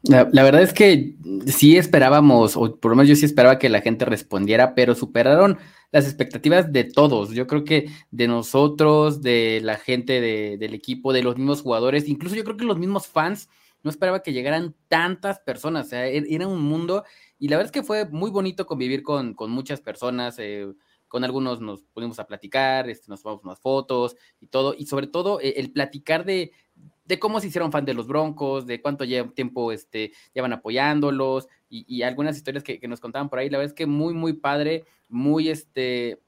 La, verdad es que sí esperábamos, o por lo menos yo sí esperaba que la gente respondiera, pero superaron las expectativas de todos. Yo creo que de nosotros, de la gente de, del equipo, de los mismos jugadores, incluso yo creo que los mismos fans, no esperaba que llegaran tantas personas. O sea, era un mundo y la verdad es que fue muy bonito convivir con, con muchas personas. Eh, con algunos nos pudimos a platicar, este, nos tomamos unas fotos y todo, y sobre todo eh, el platicar de, de cómo se hicieron fan de los Broncos, de cuánto tiempo este, llevan apoyándolos y, y algunas historias que, que, nos contaban por ahí. La verdad es que muy, muy padre, muy, este,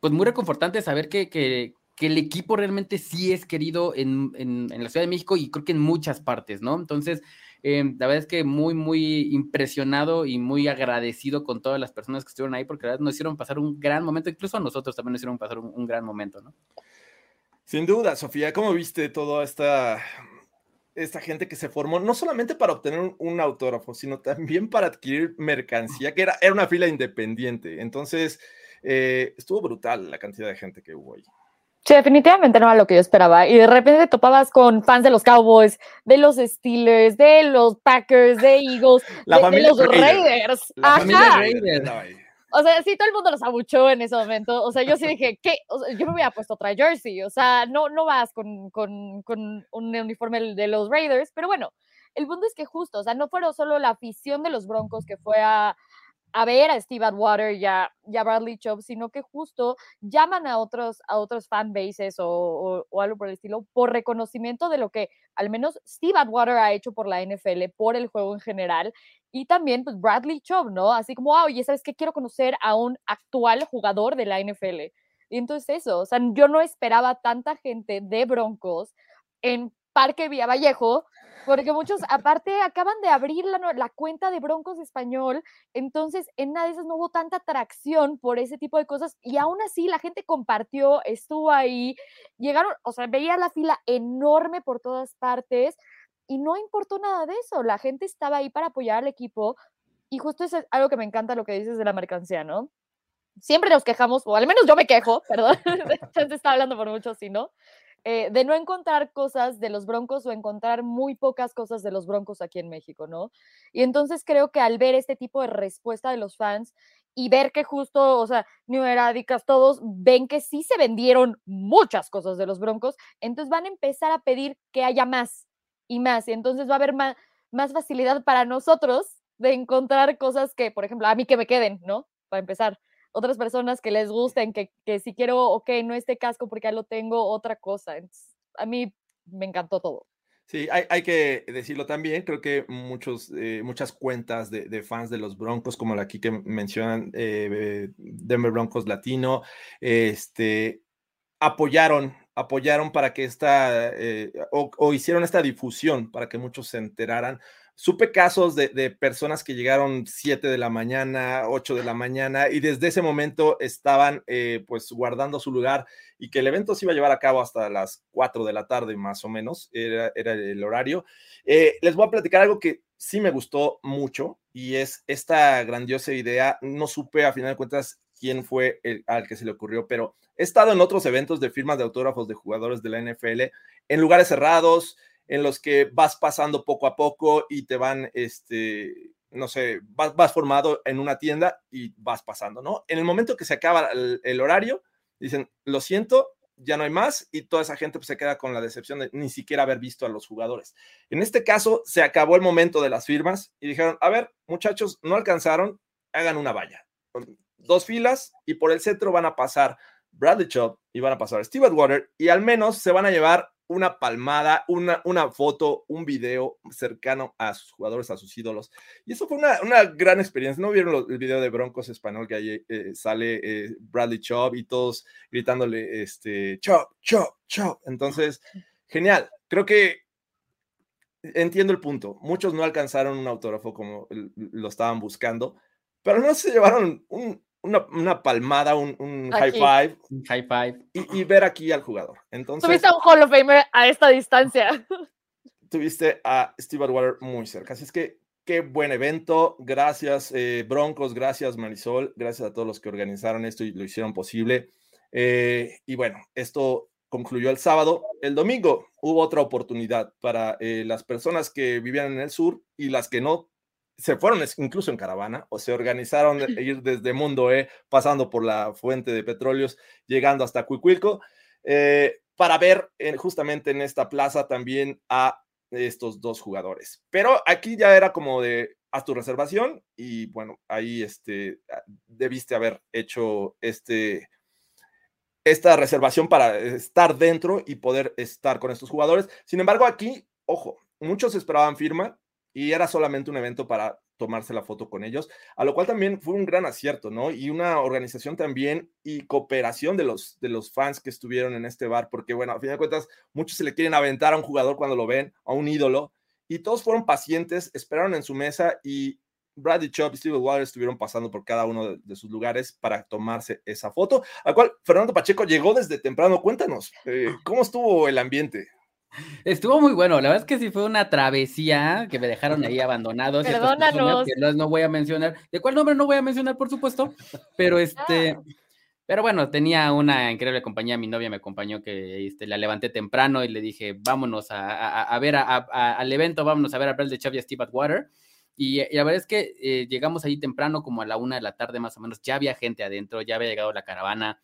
pues muy reconfortante saber que, que, que el equipo realmente sí es querido en, en, la Ciudad de México y creo que en muchas partes, ¿no? Entonces, eh, la verdad es que muy, muy impresionado y muy agradecido con todas las personas que estuvieron ahí porque la verdad nos hicieron pasar un gran momento, incluso a nosotros también nos hicieron pasar un gran momento, ¿no? Sin duda, Sofía, ¿cómo viste toda esta esta gente que se formó no solamente para obtener un, autógrafo, sino también para adquirir mercancía, que era, era una fila independiente. Entonces, eh, estuvo brutal la cantidad de gente que hubo ahí. Sí, definitivamente no era lo que yo esperaba. Y de repente topabas con fans de los Cowboys, de los Steelers, de los Packers, de Eagles, de, los Raiders. Ajá. O sea, sí, todo el mundo los abuchó en ese momento. O sea, yo sí dije, ¿qué? yo me hubiera puesto otra jersey. O sea, no, no vas con, con, con un uniforme de los Raiders. Pero bueno, el punto es que justo, o sea, no fueron solo la afición de los Broncos que fue a, a ver a Steve Atwater y a, Bradley Chubb, sino que justo llaman a otros, a otros fan bases o, algo por el estilo por reconocimiento de lo que al menos Steve Atwater ha hecho por la NFL, por el juego en general, y también pues Bradley Chubb, ¿no? Así como, wow, oye, ¿sabes qué? Quiero conocer a un actual jugador de la NFL. Y entonces eso, o sea, yo no esperaba tanta gente de Broncos en Parque Vía Vallejo porque muchos, aparte, acaban de abrir la, cuenta de Broncos Español, entonces en nada de esas no hubo tanta atracción por ese tipo de cosas y aún así la gente compartió, estuvo ahí, llegaron, o sea, veía la fila enorme por todas partes y no importó nada de eso, la gente estaba ahí para apoyar al equipo y justo es algo que me encanta lo que dices de la mercancía, ¿no? Siempre nos quejamos, o al menos yo me quejo, perdón, (laughs) se está hablando por mucho, si no, eh, de no encontrar cosas de los Broncos o encontrar muy pocas cosas de los Broncos aquí en México, ¿no? Y entonces creo que al ver este tipo de respuesta de los fans y ver que justo, o sea, New Eradicas, todos ven que sí se vendieron muchas cosas de los Broncos, entonces van a empezar a pedir que haya más y más, y entonces va a haber más, más facilidad para nosotros de encontrar cosas que, por ejemplo, a mí que me queden, ¿no? Para empezar otras personas que les gusten, que, que si quiero, ok, no este casco porque ya lo tengo, otra cosa. a mí me encantó todo. Sí, hay, hay, que decirlo también. Creo que muchos, eh, muchas cuentas de, de, fans de los Broncos, como la aquí que mencionan eh, Denver Broncos Latino, este, apoyaron, apoyaron para que esta, eh, o, o, hicieron esta difusión para que muchos se enteraran Supe casos de, personas que llegaron 7 de la mañana, 8 de la mañana, y desde ese momento estaban eh, pues guardando su lugar y que el evento se iba a llevar a cabo hasta las 4 de la tarde más o menos, era, era el horario. Eh, les voy a platicar algo que sí me gustó mucho y es esta grandiosa idea. No supe a final de cuentas quién fue el, al que se le ocurrió, pero he estado en otros eventos de firmas de autógrafos de jugadores de la NFL en lugares cerrados, en los que vas pasando poco a poco y te van, este, no sé, vas, formado en una tienda y vas pasando, ¿no? En el momento que se acaba el, horario, dicen, lo siento, ya no hay más y toda esa gente pues, se queda con la decepción de ni siquiera haber visto a los jugadores. En este caso, se acabó el momento de las firmas y dijeron, a ver, muchachos, no alcanzaron, hagan una valla. Dos filas y por el centro van a pasar Bradley Chubb y van a pasar Steve Water y al menos se van a llevar una palmada, una, una foto, un video cercano a sus jugadores, a sus ídolos. Y eso fue una, una gran experiencia. ¿No vieron el video de Broncos español que ahí eh, sale eh, Bradley Chubb y todos gritándole, este, Chubb, Chubb, Chubb? Entonces, genial. Creo que entiendo el punto. Muchos no alcanzaron un autógrafo como lo estaban buscando, pero no se llevaron un, una, palmada, un, high five. high five. Y, ver aquí al jugador. Entonces, tuviste a un Hall of Famer a esta distancia. (laughs) Tuviste a Steve Water muy cerca. Así es que qué buen evento. Gracias, eh, Broncos. Gracias, Marisol. Gracias a todos los que organizaron esto y lo hicieron posible. Eh, y bueno, esto concluyó el sábado. El domingo hubo otra oportunidad para eh, las personas que vivían en el sur y las que no se fueron incluso en caravana o se organizaron ir desde Mundo E, pasando por la fuente de petróleos, llegando hasta Cuicuilco, eh, para ver justamente en esta plaza también a estos dos jugadores. Pero aquí ya era como de, haz tu reservación y bueno, ahí este, ah, debiste haber hecho este, esta reservación para estar dentro y poder estar con estos jugadores. Sin embargo, aquí, ojo, muchos esperaban firma, y era solamente un evento para tomarse la foto con ellos, a lo cual también fue un gran acierto, ¿no? Y una organización también y cooperación de los, de los fans que estuvieron en este bar, porque bueno, a fin de cuentas, muchos se le quieren aventar a un jugador cuando lo ven, a un ídolo, y todos fueron pacientes, esperaron en su mesa y Bradley Chubb y Steve Water estuvieron pasando por cada uno de, sus lugares para tomarse esa foto, al cual Fernando Pacheco llegó desde temprano. Cuéntanos, eh, ¿cómo estuvo el ambiente? Estuvo muy bueno, la verdad es que sí fue una travesía que me dejaron ahí abandonado. Perdónanos. Que no voy a mencionar. ¿De cuál nombre no voy a mencionar, por supuesto? Pero este, ah. pero bueno, tenía una increíble compañía, mi novia me acompañó que este, la levanté temprano y le dije, vámonos a, ver al evento, vámonos a ver a Brad de y a Steve Atwater. Y, la verdad es que eh, llegamos ahí temprano, como a la una de la tarde más o menos, ya había gente adentro, ya había llegado la caravana,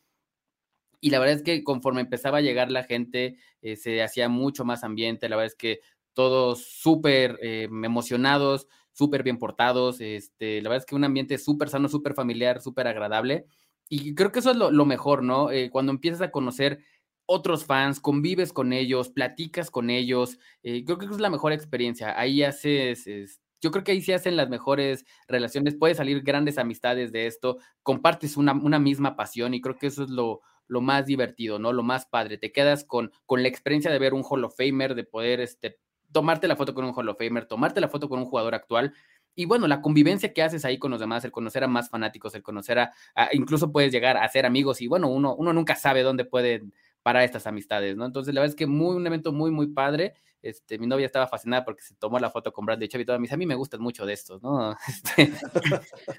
y la verdad es que conforme empezaba a llegar la gente, eh, se hacía mucho más ambiente, la verdad es que todos súper eh, emocionados, súper bien portados, este, la verdad es que un ambiente súper sano, súper familiar, súper agradable, y creo que eso es lo, mejor, ¿no? Eh, cuando empiezas a conocer otros fans, convives con ellos, platicas con ellos, creo que es la mejor experiencia, ahí haces... yo creo que ahí se hacen las mejores relaciones, puede salir grandes amistades de esto, compartes una, una misma pasión y creo que eso es lo, lo más divertido, ¿no? Lo más padre. Te quedas con, con la experiencia de ver un Hall of Famer, de poder este, tomarte la foto con un Hall of Famer, tomarte la foto con un jugador actual. Y bueno, la convivencia que haces ahí con los demás, el conocer a más fanáticos, el conocer a, incluso puedes llegar a ser amigos y bueno, uno, uno nunca sabe dónde pueden para estas amistades, ¿no? Entonces, la verdad es que muy, un evento muy, muy padre. Este, mi novia estaba fascinada porque se tomó la foto con Bradley Chubb y todas mis a mí me gustan mucho de estos, ¿no? (laughs) Este,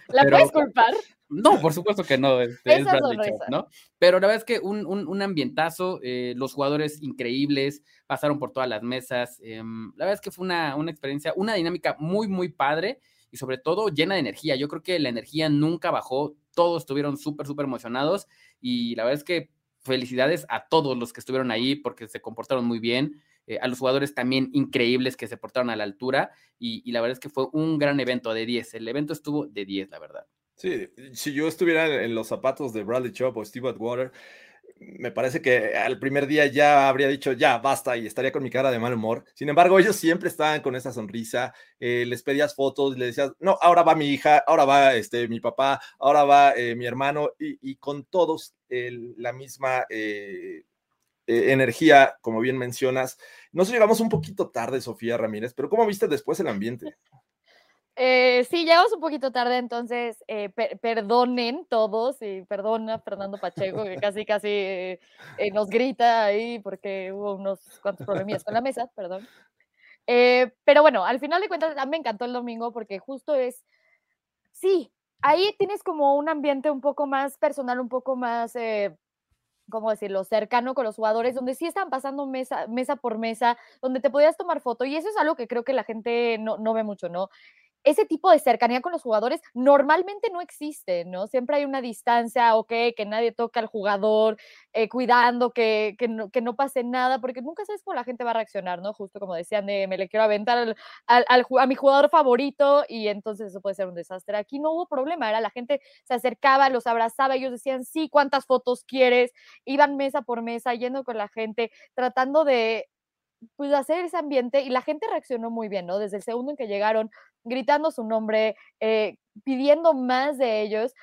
¿La puedes culpar? No, por supuesto que no, este, es Bradley Chubb, ¿no? Pero la verdad es que un, un, un ambientazo, eh, los jugadores increíbles, pasaron por todas las mesas, em, la verdad es que fue una, una experiencia, una dinámica muy, muy padre y sobre todo llena de energía. Yo creo que la energía nunca bajó, todos estuvieron súper, súper emocionados y la verdad es que felicidades a todos los que estuvieron ahí porque se comportaron muy bien. Eh, a los jugadores también increíbles que se portaron a la altura y, la verdad es que fue un gran evento de 10. El evento estuvo de 10, la verdad. Sí, si yo estuviera en los zapatos de Bradley Chubb o Steve Atwater, me parece que al primer día ya habría dicho ya basta y estaría con mi cara de mal humor. Sin embargo, ellos siempre estaban con esa sonrisa. Eh, les pedías fotos, les decías, no, ahora va mi hija, ahora va este, mi papá, ahora va eh, mi hermano y, con todos la misma eh, energía, como bien mencionas. Nos llegamos un poquito tarde, Sofía Ramírez, pero ¿cómo viste después el ambiente? Eh, sí, llegamos un poquito tarde, entonces eh, perdonen todos y perdona Fernando Pacheco que (laughs) casi casi eh, nos grita ahí porque hubo unos cuantos problemas con la mesa, perdón. pero bueno, al final de cuentas, me encantó el domingo porque justo es, sí, ahí tienes como un ambiente un poco más personal, un poco más, ¿cómo decirlo?, cercano con los jugadores, donde sí están pasando mesa, mesa por mesa, donde te podías tomar foto y eso es algo que creo que la gente no, no ve mucho, ¿no? Ese tipo de cercanía con los jugadores normalmente no existe, ¿no? Siempre hay una distancia, ok, que nadie toque al jugador, eh, cuidando que, que, no, que, no, pase nada, porque nunca sabes cómo la gente va a reaccionar, ¿no? Justo como decían, de, me le quiero aventar al, al, a mi jugador favorito y entonces eso puede ser un desastre. Aquí no hubo problema, era la gente se acercaba, los abrazaba, ellos decían, sí, ¿cuántas fotos quieres? Iban mesa por mesa, yendo con la gente, tratando de, pues hacer ese ambiente y la gente reaccionó muy bien, ¿no? Desde el segundo en que llegaron, gritando su nombre, eh, pidiendo más de ellos.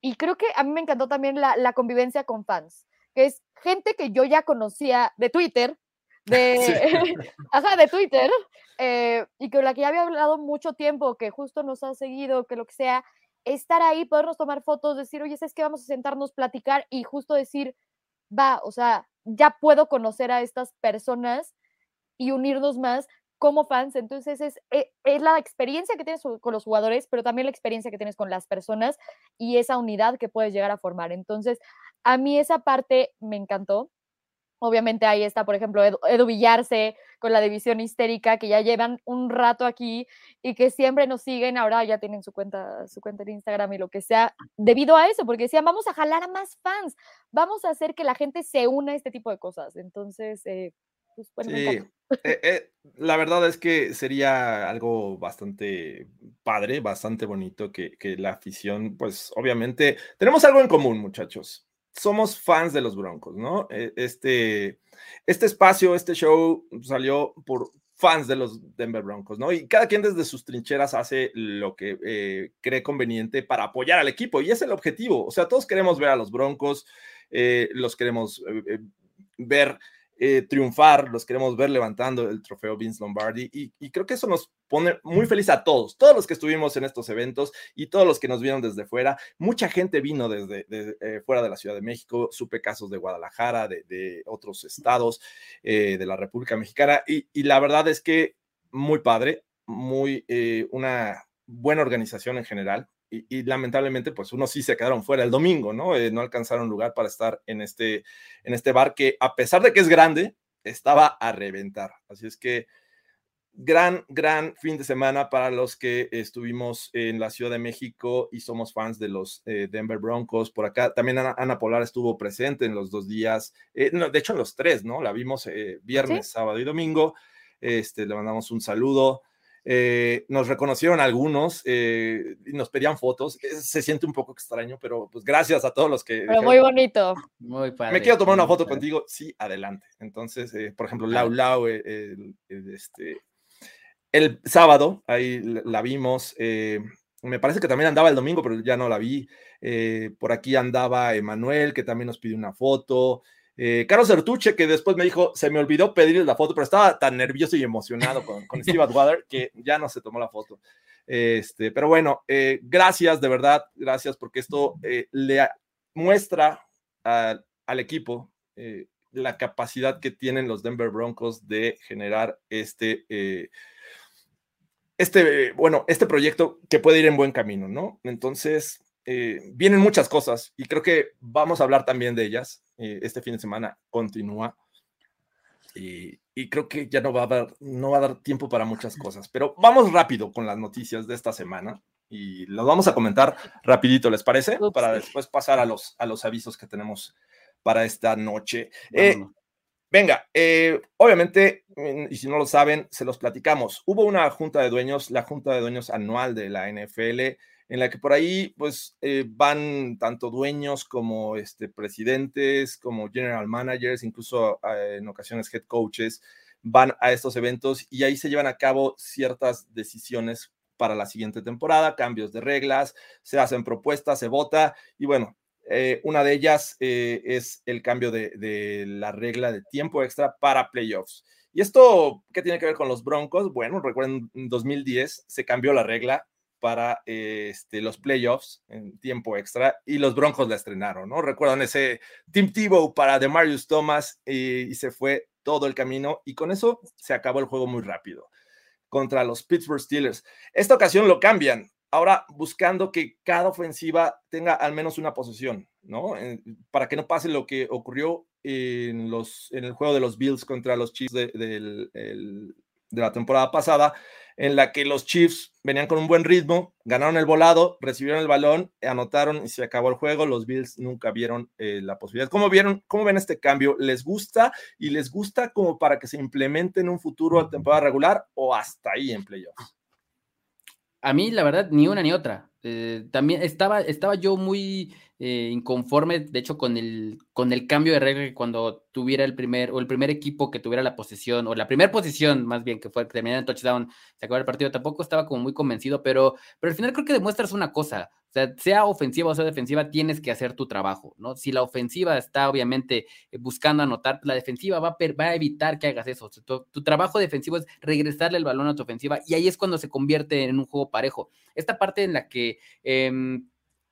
Y creo que a mí me encantó también la, la, convivencia con fans, que es gente que yo ya conocía de Twitter, (laughs) de, (laughs) ajá, de Twitter, eh, y con la que ya había hablado mucho tiempo, que justo nos ha seguido, que lo que sea, estar ahí, podernos tomar fotos, decir, oye, es que vamos a sentarnos, platicar y justo decir, va, o sea, ya puedo conocer a estas personas y unirnos más como fans. Entonces es, eh, es, la experiencia que tienes con los jugadores, pero también la experiencia que tienes con las personas y esa unidad que puedes llegar a formar. Entonces, a mí esa parte me encantó. Obviamente ahí está, por ejemplo, Edu, Villarse con la división histérica, que ya llevan un rato aquí y que siempre nos siguen. Ahora ya tienen su cuenta, su cuenta en Instagram y lo que sea, debido a eso, porque decían, vamos a jalar a más fans, vamos a hacer que la gente se una a este tipo de cosas. Entonces, eh, pues, sí, eh, eh, la verdad es que sería algo bastante padre, bastante bonito que, la afición, pues obviamente, tenemos algo en común, muchachos. Somos fans de los Broncos, ¿no? E, este, este espacio, este show salió por fans de los Denver Broncos, ¿no? Y cada quien desde sus trincheras hace lo que eh, cree conveniente para apoyar al equipo y es el objetivo. O sea, todos queremos ver a los Broncos, los queremos ver eh, triunfar, los queremos ver levantando el trofeo Vince Lombardi y, creo que eso nos pone muy feliz a todos, todos los que estuvimos en estos eventos y todos los que nos vieron desde fuera. Mucha gente vino desde, eh, fuera de la Ciudad de México, supe casos de Guadalajara, de, otros estados eh, de la República Mexicana y, la verdad es que muy padre, muy una buena organización en general, y, lamentablemente, pues unos sí se quedaron fuera el domingo, ¿no? Eh, no alcanzaron lugar para estar en este, en este bar que, a pesar de que es grande, estaba a reventar. Así es que gran, gran fin de semana para los que estuvimos en la Ciudad de México y somos fans de los eh, Denver Broncos. Por acá también Ana, Polar estuvo presente en los dos días, eh, de hecho en los tres, ¿no? La vimos viernes, sábado y domingo. Este, le mandamos un saludo. Eh, nos reconocieron algunos eh, y nos pedían fotos. Eh, se siente un poco extraño, pero pues gracias a todos los que. Pero muy bonito. Muy padre. Me quiero tomar una foto contigo. Sí, adelante. Entonces, por ejemplo, Lau Lau, el, este, el sábado, ahí la vimos. me parece que también andaba el domingo, pero ya no la vi. por aquí andaba Emanuel, que también nos pidió una foto. Eh, Carlos Ertuche, que después me dijo, se me olvidó pedirle la foto, pero estaba tan nervioso y emocionado con, con (laughs) Steve Atwater que ya no se tomó la foto. Este, pero bueno, eh, gracias de verdad, gracias porque esto eh, le muestra al equipo la capacidad que tienen los Denver Broncos de generar este, este, bueno, este proyecto que puede ir en buen camino, ¿no? Entonces, vienen muchas cosas y creo que vamos a hablar también de ellas. Eh, este fin de semana continúa. Y, creo que ya no va, a dar, no va a dar tiempo para muchas cosas, pero vamos rápido con las noticias de esta semana y las vamos a comentar rapidito, ¿les parece? Para después pasar a los, a los avisos que tenemos para esta noche. Eh, venga, eh, obviamente, y si no lo saben, se los platicamos. Hubo una junta de dueños, la junta de dueños anual de la NFL, en la que por ahí pues eh, van tanto dueños como este, presidentes, como general managers, incluso eh, en ocasiones head coaches, van a estos eventos y ahí se llevan a cabo ciertas decisiones para la siguiente temporada, cambios de reglas, se hacen propuestas, se vota y bueno, eh, una de ellas es el cambio de, de la regla de tiempo extra para playoffs. ¿Y esto qué tiene que ver con los Broncos? Bueno, recuerden, en 2010 se cambió la regla para este, los playoffs en tiempo extra y los Broncos la estrenaron, ¿no? Recuerdan ese Team Tebow para Demarius Thomas y, se fue todo el camino y con eso se acabó el juego muy rápido contra los Pittsburgh Steelers. Esta ocasión lo cambian, ahora buscando que cada ofensiva tenga al menos una posesión, ¿no? para que no pase lo que ocurrió en, los, en el juego de los Bills contra los Chiefs de la temporada pasada, en la que los Chiefs venían con un buen ritmo, ganaron el volado, recibieron el balón, anotaron y se acabó el juego. Los Bills nunca vieron eh, la posibilidad. ¿Cómo vieron, cómo ven este cambio? ¿Les gusta y les gusta como para que se implemente en un futuro a temporada regular o hasta ahí en playoffs? A mí, la verdad, ni una ni otra. Eh, también estaba, estaba yo muy eh, inconforme, de hecho, con el, con el cambio de regla cuando tuviera el primer, o el primer equipo que tuviera la posesión, o la primera posición, más bien, que fue que terminara en touchdown, se acabó el partido, tampoco estaba como muy convencido, pero, pero al final creo que demuestras una cosa, o sea, sea ofensiva o sea defensiva, tienes que hacer tu trabajo, ¿no? Si la ofensiva está obviamente eh, buscando anotar, la defensiva va a, va a evitar que hagas eso. tu, trabajo defensivo es regresarle el balón a tu ofensiva y ahí es cuando se convierte en un juego parejo. Esta parte en la que eh,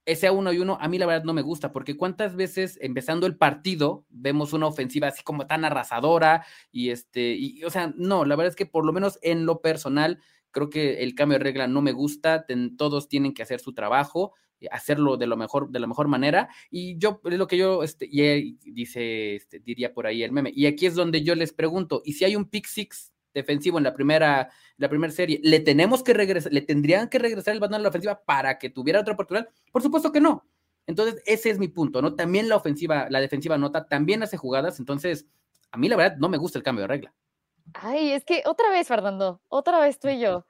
ese a uno y uno, a mí la verdad no me gusta, porque cuántas veces empezando el partido vemos una ofensiva así como tan arrasadora y este, y, o sea, no, la verdad es que por lo menos en lo personal, creo que el cambio de regla no me gusta, todos tienen que hacer su trabajo, eh, hacerlo de lo mejor, de la mejor manera, y yo, es lo que yo, este, y dice, este, diría por ahí el meme, y aquí es donde yo les pregunto, ¿y si hay un pick six defensivo en la primera, la primera serie, ¿le tenemos que regresar, le tendrían que regresar el balón a la ofensiva para que tuviera otra oportunidad? Por supuesto que no. Entonces, ese es mi punto, ¿no? También la ofensiva, la defensiva nota, también hace jugadas, entonces, a mí la verdad no me gusta el cambio de regla. Ay, es que otra vez, Fernando, otra vez tú y yo.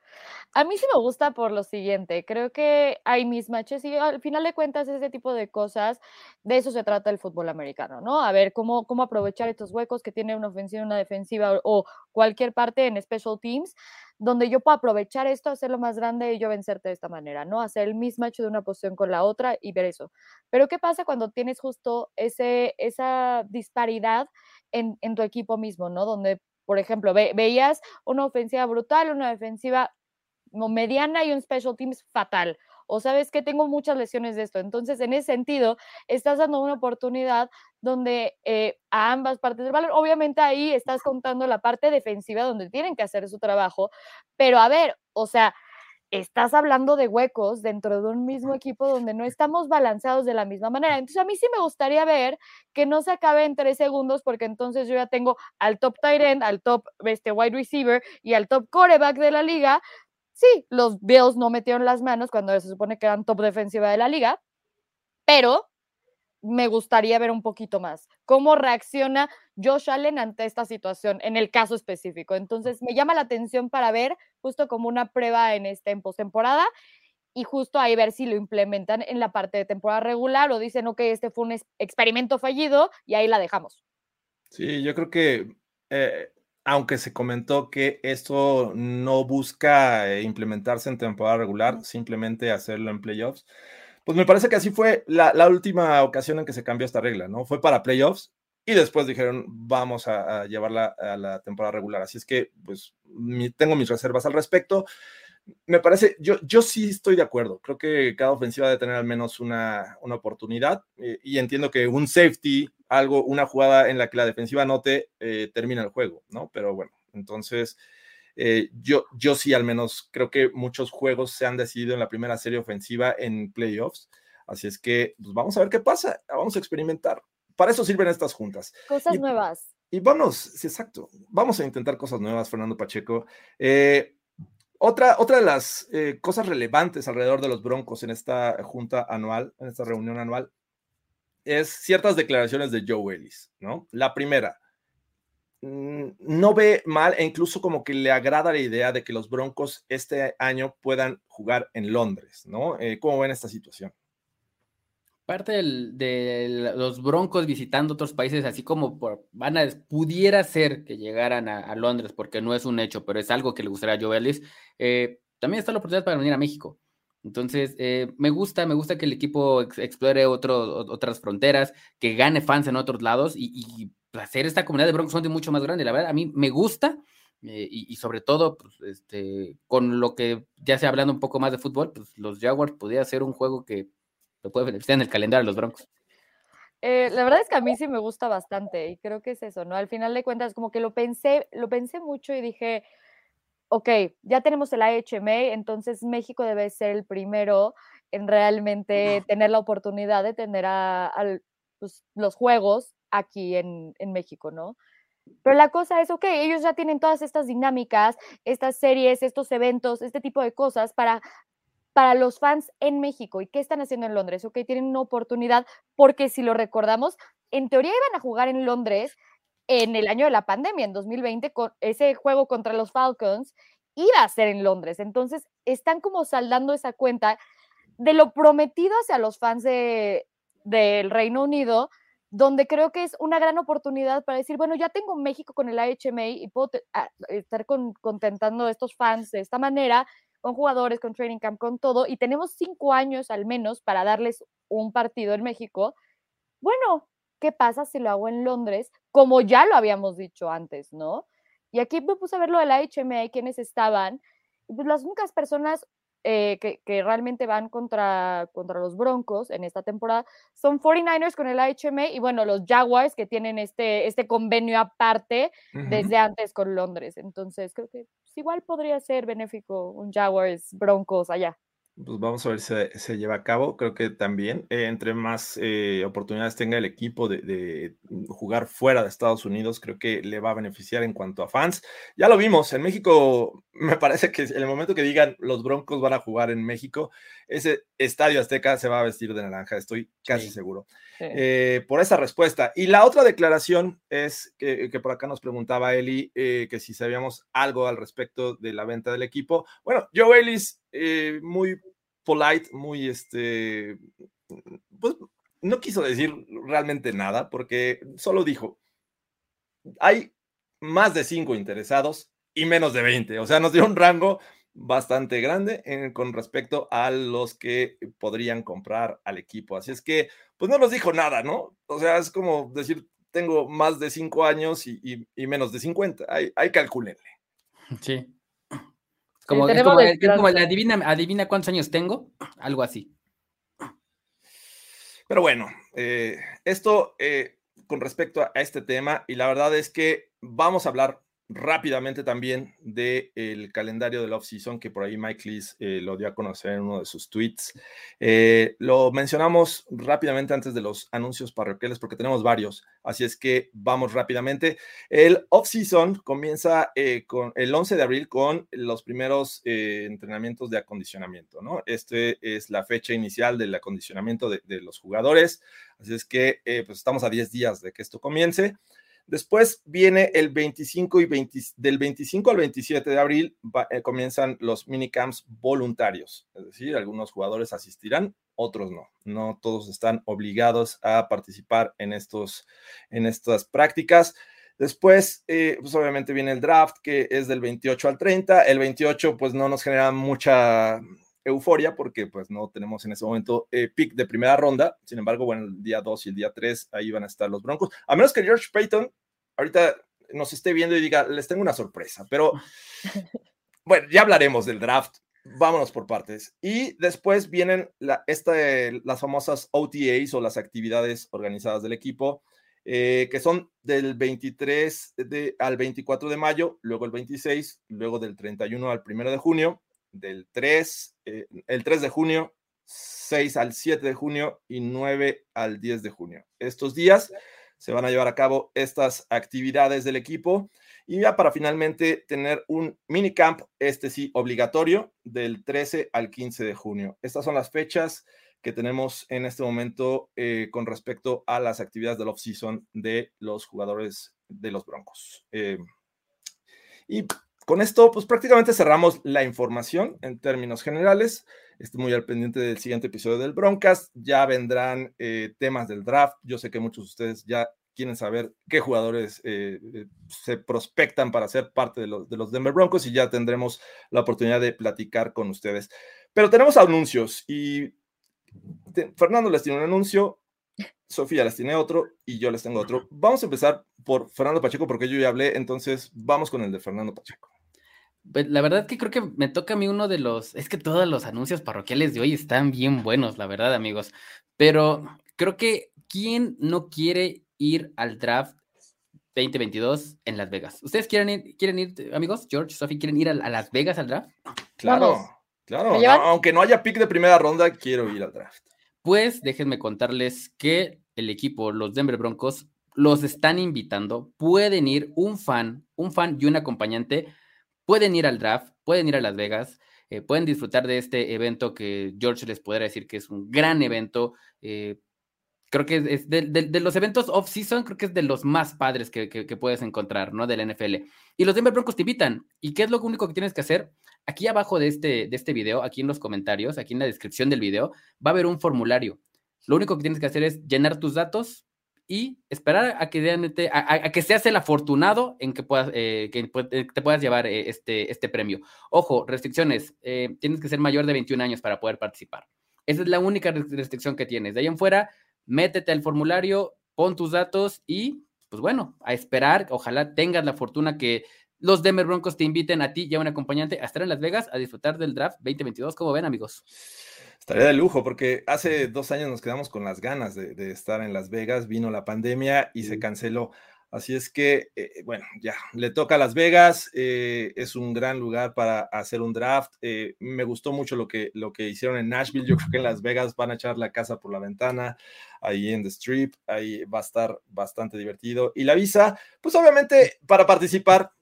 A mí sí me gusta por lo siguiente, creo que hay mismatches y al final de cuentas ese tipo de cosas, de eso se trata el fútbol americano, ¿no? A ver cómo, cómo aprovechar estos huecos que tiene una ofensiva, una defensiva o cualquier parte en special teams, donde yo puedo aprovechar esto, hacerlo más grande y yo vencerte de esta manera, ¿no? Hacer el mismatch de una posición con la otra y ver eso. Pero ¿qué pasa cuando tienes justo ese, esa disparidad en, en tu equipo mismo, ¿no? Donde, por ejemplo, veías una ofensiva brutal, una defensiva mediana y un special teams fatal. O sabes que tengo muchas lesiones de esto. Entonces, en ese sentido, estás dando una oportunidad donde eh, a ambas partes del balón, obviamente ahí estás contando la parte defensiva donde tienen que hacer su trabajo, pero a ver, o sea, estás hablando de huecos dentro de un mismo equipo donde no estamos balanceados de la misma manera. Entonces, a mí sí me gustaría ver que no se acabe en tres segundos, porque entonces yo ya tengo al top tight end, al top este, wide receiver y al top quarterback de la liga. Sí, los Bills no metieron las manos cuando se supone que eran top defensiva de la liga, pero me gustaría ver un poquito más cómo reacciona Josh Allen ante esta situación en el caso específico. Entonces, me llama la atención para ver justo como una prueba en esta en postemporada y justo ahí ver si lo implementan en la parte de temporada regular o dicen, ok, este fue un experimento fallido y ahí la dejamos. Sí, yo creo que eh, aunque se comentó que esto no busca eh, implementarse en temporada regular, simplemente hacerlo en playoffs, pues me parece que así fue la, última ocasión en que se cambió esta regla, ¿no? Fue para playoffs y después dijeron, vamos a, llevarla a la temporada regular. Así es que, pues, tengo mis reservas al respecto. Me parece, yo, yo sí estoy de acuerdo. Creo que cada ofensiva debe tener al menos una, una oportunidad eh, y entiendo que un safety, algo, una jugada en la que la defensiva note, eh, termina el juego, ¿no? Pero bueno, entonces eh, yo, yo sí, al menos creo que muchos juegos se han decidido en la primera serie ofensiva en playoffs. Así es que pues vamos a ver qué pasa, vamos a experimentar. Para eso sirven estas juntas. Cosas nuevas. Y vamos, sí, exacto. Vamos a intentar cosas nuevas, Fernando Pacheco. Eh, otra, otra de las eh, cosas relevantes alrededor de los Broncos en esta junta anual, en esta reunión anual, es ciertas declaraciones de Joe Ellis, ¿no? La primera, Mm, no ve mal e incluso como que le agrada la idea de que los Broncos este año puedan jugar en Londres, ¿no? Eh, ¿Cómo ven esta situación? Parte de los Broncos visitando otros países, así como van a, pudiera ser que llegaran a, Londres, porque no es un hecho, pero es algo que le gustaría a Joe eh, también está la oportunidad para venir a México. Entonces, eh, me gusta, me gusta que el equipo explore otras fronteras, que gane fans en otros lados y hacer esta comunidad de Broncos County mucho más grande. La verdad, a mí me gusta eh, y, sobre todo, pues, este, con lo que ya se hablando un poco más de fútbol, pues los Jaguars podría ser un juego que lo puede beneficiar en el calendario de los Broncos. Eh, la verdad es que a mí sí me gusta bastante y creo que es eso, ¿no? Al final de cuentas, como que lo pensé, lo pensé mucho y dije, ok, ya tenemos el IHMA, entonces México debe ser el primero en realmente tener la oportunidad de tener a, pues, los juegos aquí en, México, ¿no? Pero la cosa es, ok, ellos ya tienen todas estas dinámicas, estas series, estos eventos, este tipo de cosas para, para los fans en México. ¿Y qué están haciendo en Londres? Ok, tienen una oportunidad, porque si lo recordamos, en teoría iban a jugar en Londres en el año de la pandemia, en 2020, con ese juego contra los Falcons iba a ser en Londres. Entonces, están como saldando esa cuenta de lo prometido hacia los fans de, del Reino Unido donde creo que es una gran oportunidad para decir, bueno, ya tengo México con el HMA y puedo estar contentando a estos fans de esta manera, con jugadores, con training camp, con todo, y tenemos cinco años al menos para darles un partido en México. Bueno, ¿qué pasa si lo hago en Londres? Como ya lo habíamos dicho antes, ¿no? Y aquí me puse a ver lo del HMA, quiénes estaban. Pues las únicas personas eh, que, realmente van contra, contra los Broncos en esta temporada son 49ers con el HMA y bueno, los Jaguars que tienen este, este convenio aparte desde antes con Londres. Entonces creo que igual podría ser benéfico un Jaguars Broncos allá pues vamos a ver si se, lleva a cabo. Creo que también, eh, entre más eh, oportunidades tenga el equipo de, jugar fuera de Estados Unidos, creo que le va a beneficiar en cuanto a fans. Ya lo vimos, en México, (laughs) me parece que en el momento que digan los Broncos van a jugar en México, ese estadio Azteca se va a vestir de naranja, estoy casi seguro. Eh, por esa respuesta. Y la otra declaración es que, que por acá nos preguntaba Eli que si sabíamos algo al respecto de la venta del equipo. Bueno, Joe Ellis, muy polite, muy este, pues no quiso decir realmente nada porque solo dijo, hay más de cinco interesados y menos de 20, o sea, nos dio un rango bastante grande con respecto a los que podrían comprar al equipo. Así es que, pues no nos dijo nada, ¿no? O sea, es como decir, tengo más de cinco años y, menos de 50. Ahí, ahí calcúlenle. (laughs) Sí. Como, como, adivina, adivina cuántos años tengo, algo así. Pero bueno, eh, esto eh, con respecto a este tema, y la verdad es que vamos a hablar rápidamente también del el calendario de la off-season, que por ahí Mike Lees eh, lo dio a conocer en uno de sus tweets. Eh, lo mencionamos rápidamente antes de los anuncios parroquiales, porque tenemos varios, así es que vamos rápidamente. El off-season comienza eh, con el 11 de abril con los primeros entrenamientos de acondicionamiento, ¿no? Este es la fecha inicial del acondicionamiento de, de los jugadores, así es que pues estamos a 10 días de que esto comience. Después viene el 25 y 20, del 25 al 27 de abril eh, comienzan los minicamps voluntarios, es decir, algunos jugadores asistirán, otros no. No todos están obligados a participar en, estos, en estas prácticas. Después, eh, pues obviamente viene el draft, que es del 28 al 30. El 28, pues no nos genera mucha euforia porque pues no tenemos en ese momento eh, pick de primera ronda. Sin embargo, bueno, el día 2 y el día 3 ahí van a estar los Broncos. A menos que George Payton ahorita nos esté viendo y diga, les tengo una sorpresa, pero (laughs) bueno, ya hablaremos del draft. Vámonos por partes. Y después vienen la, esta, las famosas OTAs o las actividades organizadas del equipo, eh, que son del 23 de, al 24 de mayo, luego el 26, luego del 31 al 1 de junio, del 3, eh, el 3 de junio, 6 al 7 de junio y 9 al 10 de junio. Estos días se van a llevar a cabo estas actividades del equipo y ya para finalmente tener un minicamp, este sí, obligatorio, del 13 al 15 de junio. Estas son las fechas que tenemos en este momento eh, con respecto a las actividades del off-season de los jugadores de los Broncos. Eh, y con esto, pues prácticamente cerramos la información en términos generales. Estoy muy al pendiente del siguiente episodio del Broncast. Ya vendrán eh, temas del draft. Yo sé que muchos de ustedes ya quieren saber qué jugadores eh, eh, se prospectan para ser parte de los, de los Denver Broncos y ya tendremos la oportunidad de platicar con ustedes. Pero tenemos anuncios y Fernando les tiene un anuncio, Sofía les tiene otro y yo les tengo otro. Vamos a empezar por Fernando Pacheco porque yo ya hablé, entonces vamos con el de Fernando Pacheco. Pues, la verdad que creo que me toca a mí uno de los, es que todos los anuncios parroquiales de hoy están bien buenos, la verdad, amigos. Pero creo que ¿quién no quiere ir al draft 2022 en Las Vegas? ¿Ustedes quieren ir, quieren ir amigos? George, Sophie, ¿quieren ir a, Las Vegas al draft? Claro, claro. aunque no haya pick de primera ronda, quiero ir al draft. Pues déjenme contarles que el equipo, los Denver Broncos, los están invitando. Pueden ir un fan, un fan y un acompañante pueden ir al draft, pueden ir a Las Vegas, eh, pueden disfrutar de este evento que George les podrá decir que es un gran evento. Eh, creo que es de, los eventos off-season, creo que es de los más padres que, puedes encontrar, ¿no? Del NFL. Y los Denver Broncos te invitan. ¿Y qué es lo único que tienes que hacer? Aquí abajo de este, de este video, aquí en los comentarios, aquí en la descripción del video, va a haber un formulario. Lo único que tienes que hacer es llenar tus datos, y esperar a que, a, que seas el afortunado en que, puedas, eh, que eh, te puedas llevar eh, este, este premio. Ojo, restricciones, tienes que ser mayor de 21 años para poder participar. Esa es la única restricción que tienes. De ahí en fuera, métete al formulario, pon tus datos y, pues bueno, a esperar, ojalá tengas la fortuna que los Denver Broncos te inviten a ti y a un acompañante a estar en Las Vegas a disfrutar del draft 2022. ¿Cómo ven, amigos? Estaría de lujo, porque hace dos años nos quedamos con las ganas de, estar en Las Vegas, vino la pandemia y se canceló. Así es que, eh, bueno, ya, le toca a Las Vegas, eh, es un gran lugar para hacer un draft. Eh, me gustó mucho lo que, lo que hicieron en Nashville, yo creo que en Las Vegas van a echar la casa por la ventana, ahí en The Strip, ahí va a estar bastante divertido. Y la visa, pues obviamente para participar,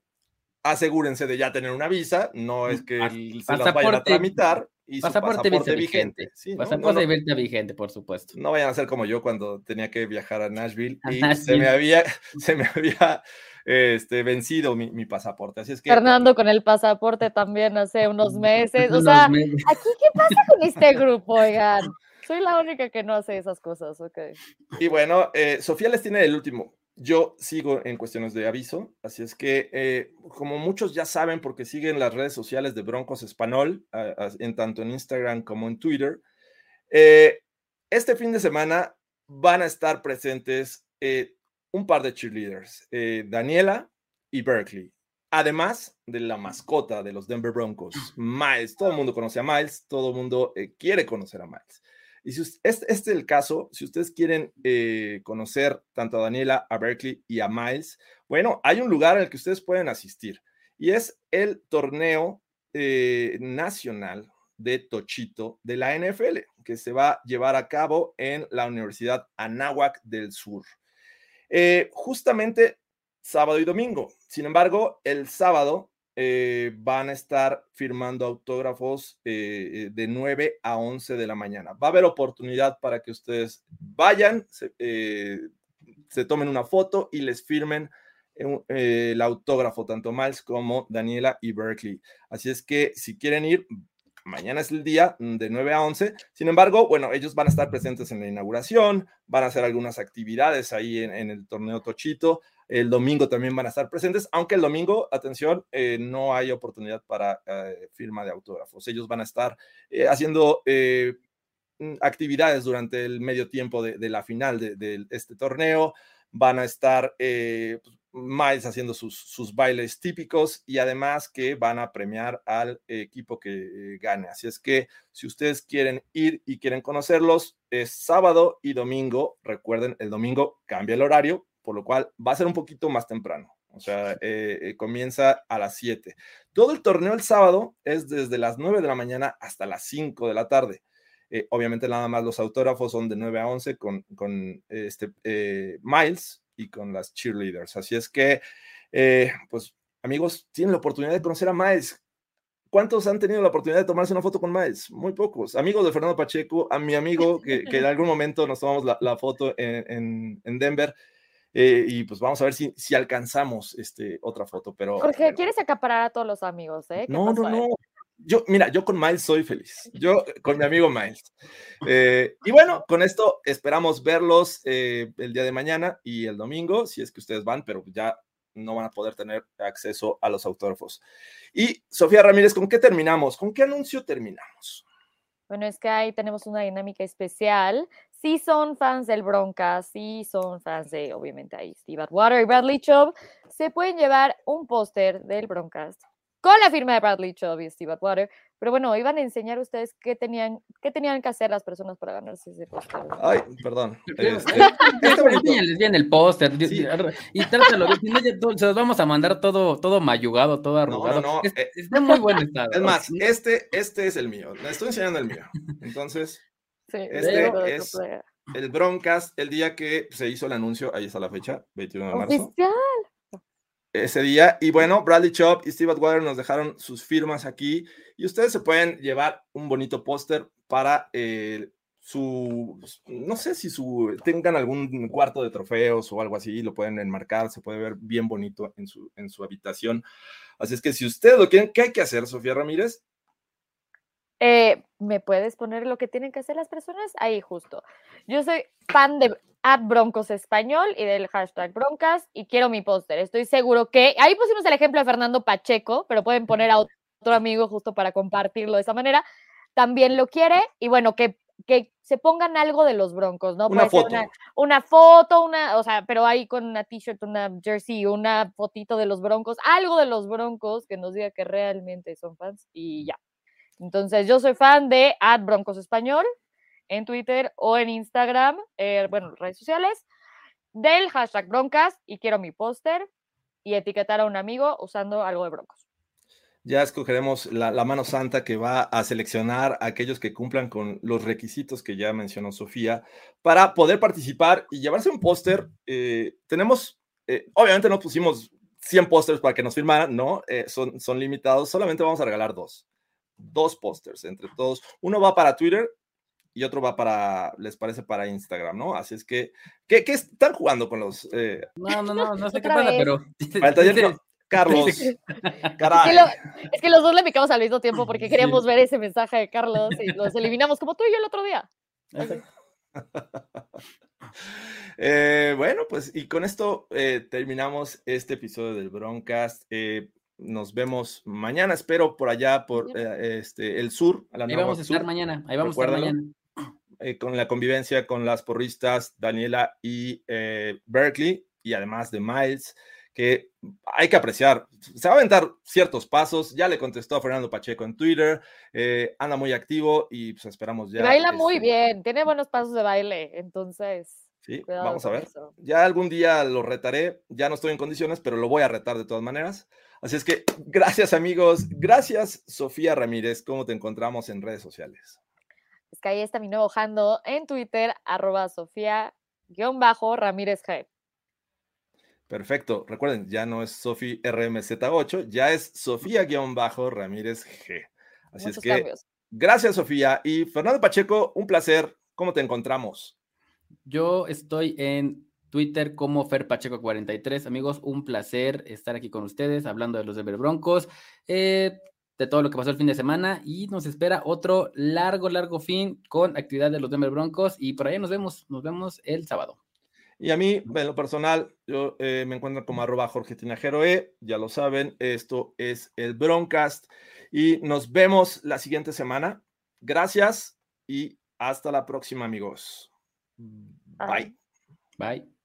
asegúrense de ya tener una visa, no es que se las vayan a tramitar, y pasaporte, pasaporte vigente. pasaporte vigente, por supuesto. No vayan a ser como yo cuando tenía que viajar a Nashville y se me había, (laughs) se me había este, vencido mi, mi, pasaporte. Así es que. Fernando con el pasaporte también hace unos (laughs) meses. O sea, aquí, ¿qué pasa con este grupo, oigan? Soy la única que no hace esas cosas, ok. Y bueno, eh, Sofía les tiene el último. Yo sigo en cuestiones de aviso, así es que eh, como muchos ya saben porque siguen las redes sociales de Broncos Español, en tanto en Instagram como en Twitter, eh, este fin de semana van a estar presentes eh, un par de cheerleaders, Daniela y Berkeley. Además de la mascota de los Denver Broncos, Miles. Todo el mundo conoce a Miles, todo el mundo quiere conocer a Miles. Y si este, este, es el caso, si ustedes quieren eh, conocer tanto a Daniela, a Berkeley y a Miles, bueno, hay un lugar al que ustedes pueden asistir y es el torneo eh, nacional de Tochito de la NFL, que se va a llevar a cabo en la Universidad Anáhuac del Sur. Eh, justamente sábado y domingo. Sin embargo, el sábado eh, van a estar firmando autógrafos eh, de 9 a 11 de la mañana. Va a haber oportunidad para que ustedes vayan, se, se tomen una foto y les firmen el autógrafo, tanto Miles como Daniela y Berkeley. Así es que si quieren ir, mañana es el día de 9 a 11. Sin embargo, bueno, ellos van a estar presentes en la inauguración, van a hacer algunas actividades ahí en, el torneo Tochito. El domingo también van a estar presentes, aunque el domingo, atención, eh, no hay oportunidad para eh, firma de autógrafos. Ellos van a estar eh, haciendo mm, actividades durante el medio tiempo de, la final de, este torneo. Van a estar pues, Miles haciendo sus, bailes típicos y además que van a premiar al equipo que eh, gane. Así es que si ustedes quieren ir y quieren conocerlos, es sábado y domingo. Recuerden, el domingo cambia el horario, por lo cual va a ser un poquito más temprano. O sea, eh, eh, comienza a las 7. Todo el torneo el sábado es desde las 9 de la mañana hasta las 5 de la tarde. obviamente nada más los autógrafos son de 9 a 11 con, con este, Miles y con las cheerleaders. Así es que, eh, pues, amigos, tienen la oportunidad de conocer a Miles. ¿Cuántos han tenido la oportunidad de tomarse una foto con Miles? Muy pocos. Amigos de Fernando Pacheco, a mi amigo que, en algún momento nos tomamos la, foto en, Denver. Eh, y pues vamos a ver si, si alcanzamos este, otra foto. Pero, Jorge, ¿quieres acaparar a todos los amigos? Eh? No, no, no. Yo, mira, yo con Miles soy feliz. Yo con mi amigo Miles. Eh, y bueno, con esto esperamos verlos eh, el día de mañana y el domingo, si es que ustedes van, pero ya no van a poder tener acceso a los autógrafos. Y Sofía Ramírez, ¿con qué terminamos? ¿Con qué anuncio terminamos? Bueno, es que ahí tenemos una dinámica especial. Si son fans del Broncas, si son fans de, obviamente, ahí Steve Atwater y Bradley Chubb, se pueden llevar un póster del Broncas con la firma de Bradley Chubb y Steve Atwater. Pero bueno, iban a enseñar ustedes qué tenían, qué tenían que hacer las personas para ganarse ese póster. Ay, perdón. Este, (laughs) les bien el póster y trátalo se los vamos a mandar todo, todo mayugado, todo arrugado. No, no, no. Eh, está muy buen (laughs) estado. Es más, este, este es el mío. Le estoy enseñando el mío. Entonces, este es el Broncast, el día que se hizo el anuncio, ahí está la fecha, 21 de marzo. Oficial ese día. Y bueno, Bradley Chop y Steve Atwater nos dejaron sus firmas aquí y ustedes se pueden llevar un bonito póster para eh, su, no sé si su, tengan algún cuarto de trofeos o algo así, lo pueden enmarcar, se puede ver bien bonito en su, en su habitación. Así es que si ustedes lo quieren, ¿qué hay que hacer, Sofía Ramírez? Eh, ¿Me puedes poner lo que tienen que hacer las personas? Ahí justo. Yo soy fan de Broncos Español y del hashtag Broncas y quiero mi póster. Estoy seguro que ahí pusimos el ejemplo de Fernando Pacheco, pero pueden poner a otro amigo justo para compartirlo de esa manera. También lo quiere y bueno, que, que se pongan algo de los Broncos, ¿no? Una foto. Una, foto, una, o sea, pero ahí con una t-shirt, una jersey, una fotito de los Broncos, algo de los Broncos que nos diga que realmente son fans y ya. Entonces, yo soy fan de Ad Broncos Español en Twitter o en Instagram, eh, bueno, redes sociales, del hashtag Broncas y quiero mi póster y etiquetar a un amigo usando algo de Broncos. Ya escogeremos la, mano santa que va a seleccionar a aquellos que cumplan con los requisitos que ya mencionó Sofía para poder participar y llevarse un póster. Eh, tenemos, eh, obviamente no pusimos 100 pósters para que nos firmaran, no, son, son limitados, solamente vamos a regalar dos dos pósters entre todos. Uno va para Twitter y otro va para, les parece, para Instagram, ¿no? Así es que, ¿qué, qué están jugando con los? Eh? No, no, no, no sé qué pasa, pero... (laughs) Carlos, (laughs) caray. Es que, los dos le picamos al mismo tiempo porque queríamos ver ese mensaje de Carlos y los eliminamos como tú y yo el otro día. (laughs) Eh, bueno, pues y con esto eh, terminamos este episodio del Broncast. Eh, nos vemos mañana, espero por allá, por eh, este, el sur. A la ahí vamos a estar mañana, ahí vamos a estar mañana. (clears throat) Eh, con la convivencia con las porristas Daniela y eh, Berkeley. y además de Miles, que hay que apreciar. Se va a aventar ciertos pasos. Ya le contestó a Fernando Pacheco en Twitter. Anda muy activo y pues esperamos ya. baila muy este bien, tiene buenos pasos de baile. Entonces. Sí, vamos a ver. Ya algún día lo retaré. Ya no estoy en condiciones, pero lo voy a retar de todas maneras. Así es que gracias, amigos. Gracias, Sofía Ramírez. ¿Cómo te encontramos en redes sociales? Es que ahí está mi nuevo handle en Twitter, arroba Sofía-Ramírez G. Perfecto. Recuerden, ya no es Sofi RMZ8, ya es Sofía-Ramírez G. Así es que gracias, Sofía. Y Fernando Pacheco, un placer. ¿Cómo te encontramos? Yo estoy en Twitter como FerPacheco43. Amigos, un placer estar aquí con ustedes hablando de los Denver Broncos, eh, de todo lo que pasó el fin de semana y nos espera otro largo, largo fin con actividad de los Denver Broncos y por ahí nos vemos, nos vemos el sábado. Y a mí, en lo personal, yo eh, me encuentro como arroba Jorge Tinajero E, ya lo saben, esto es el Broncast y nos vemos la siguiente semana. Gracias y hasta la próxima, amigos. Bye. Bye.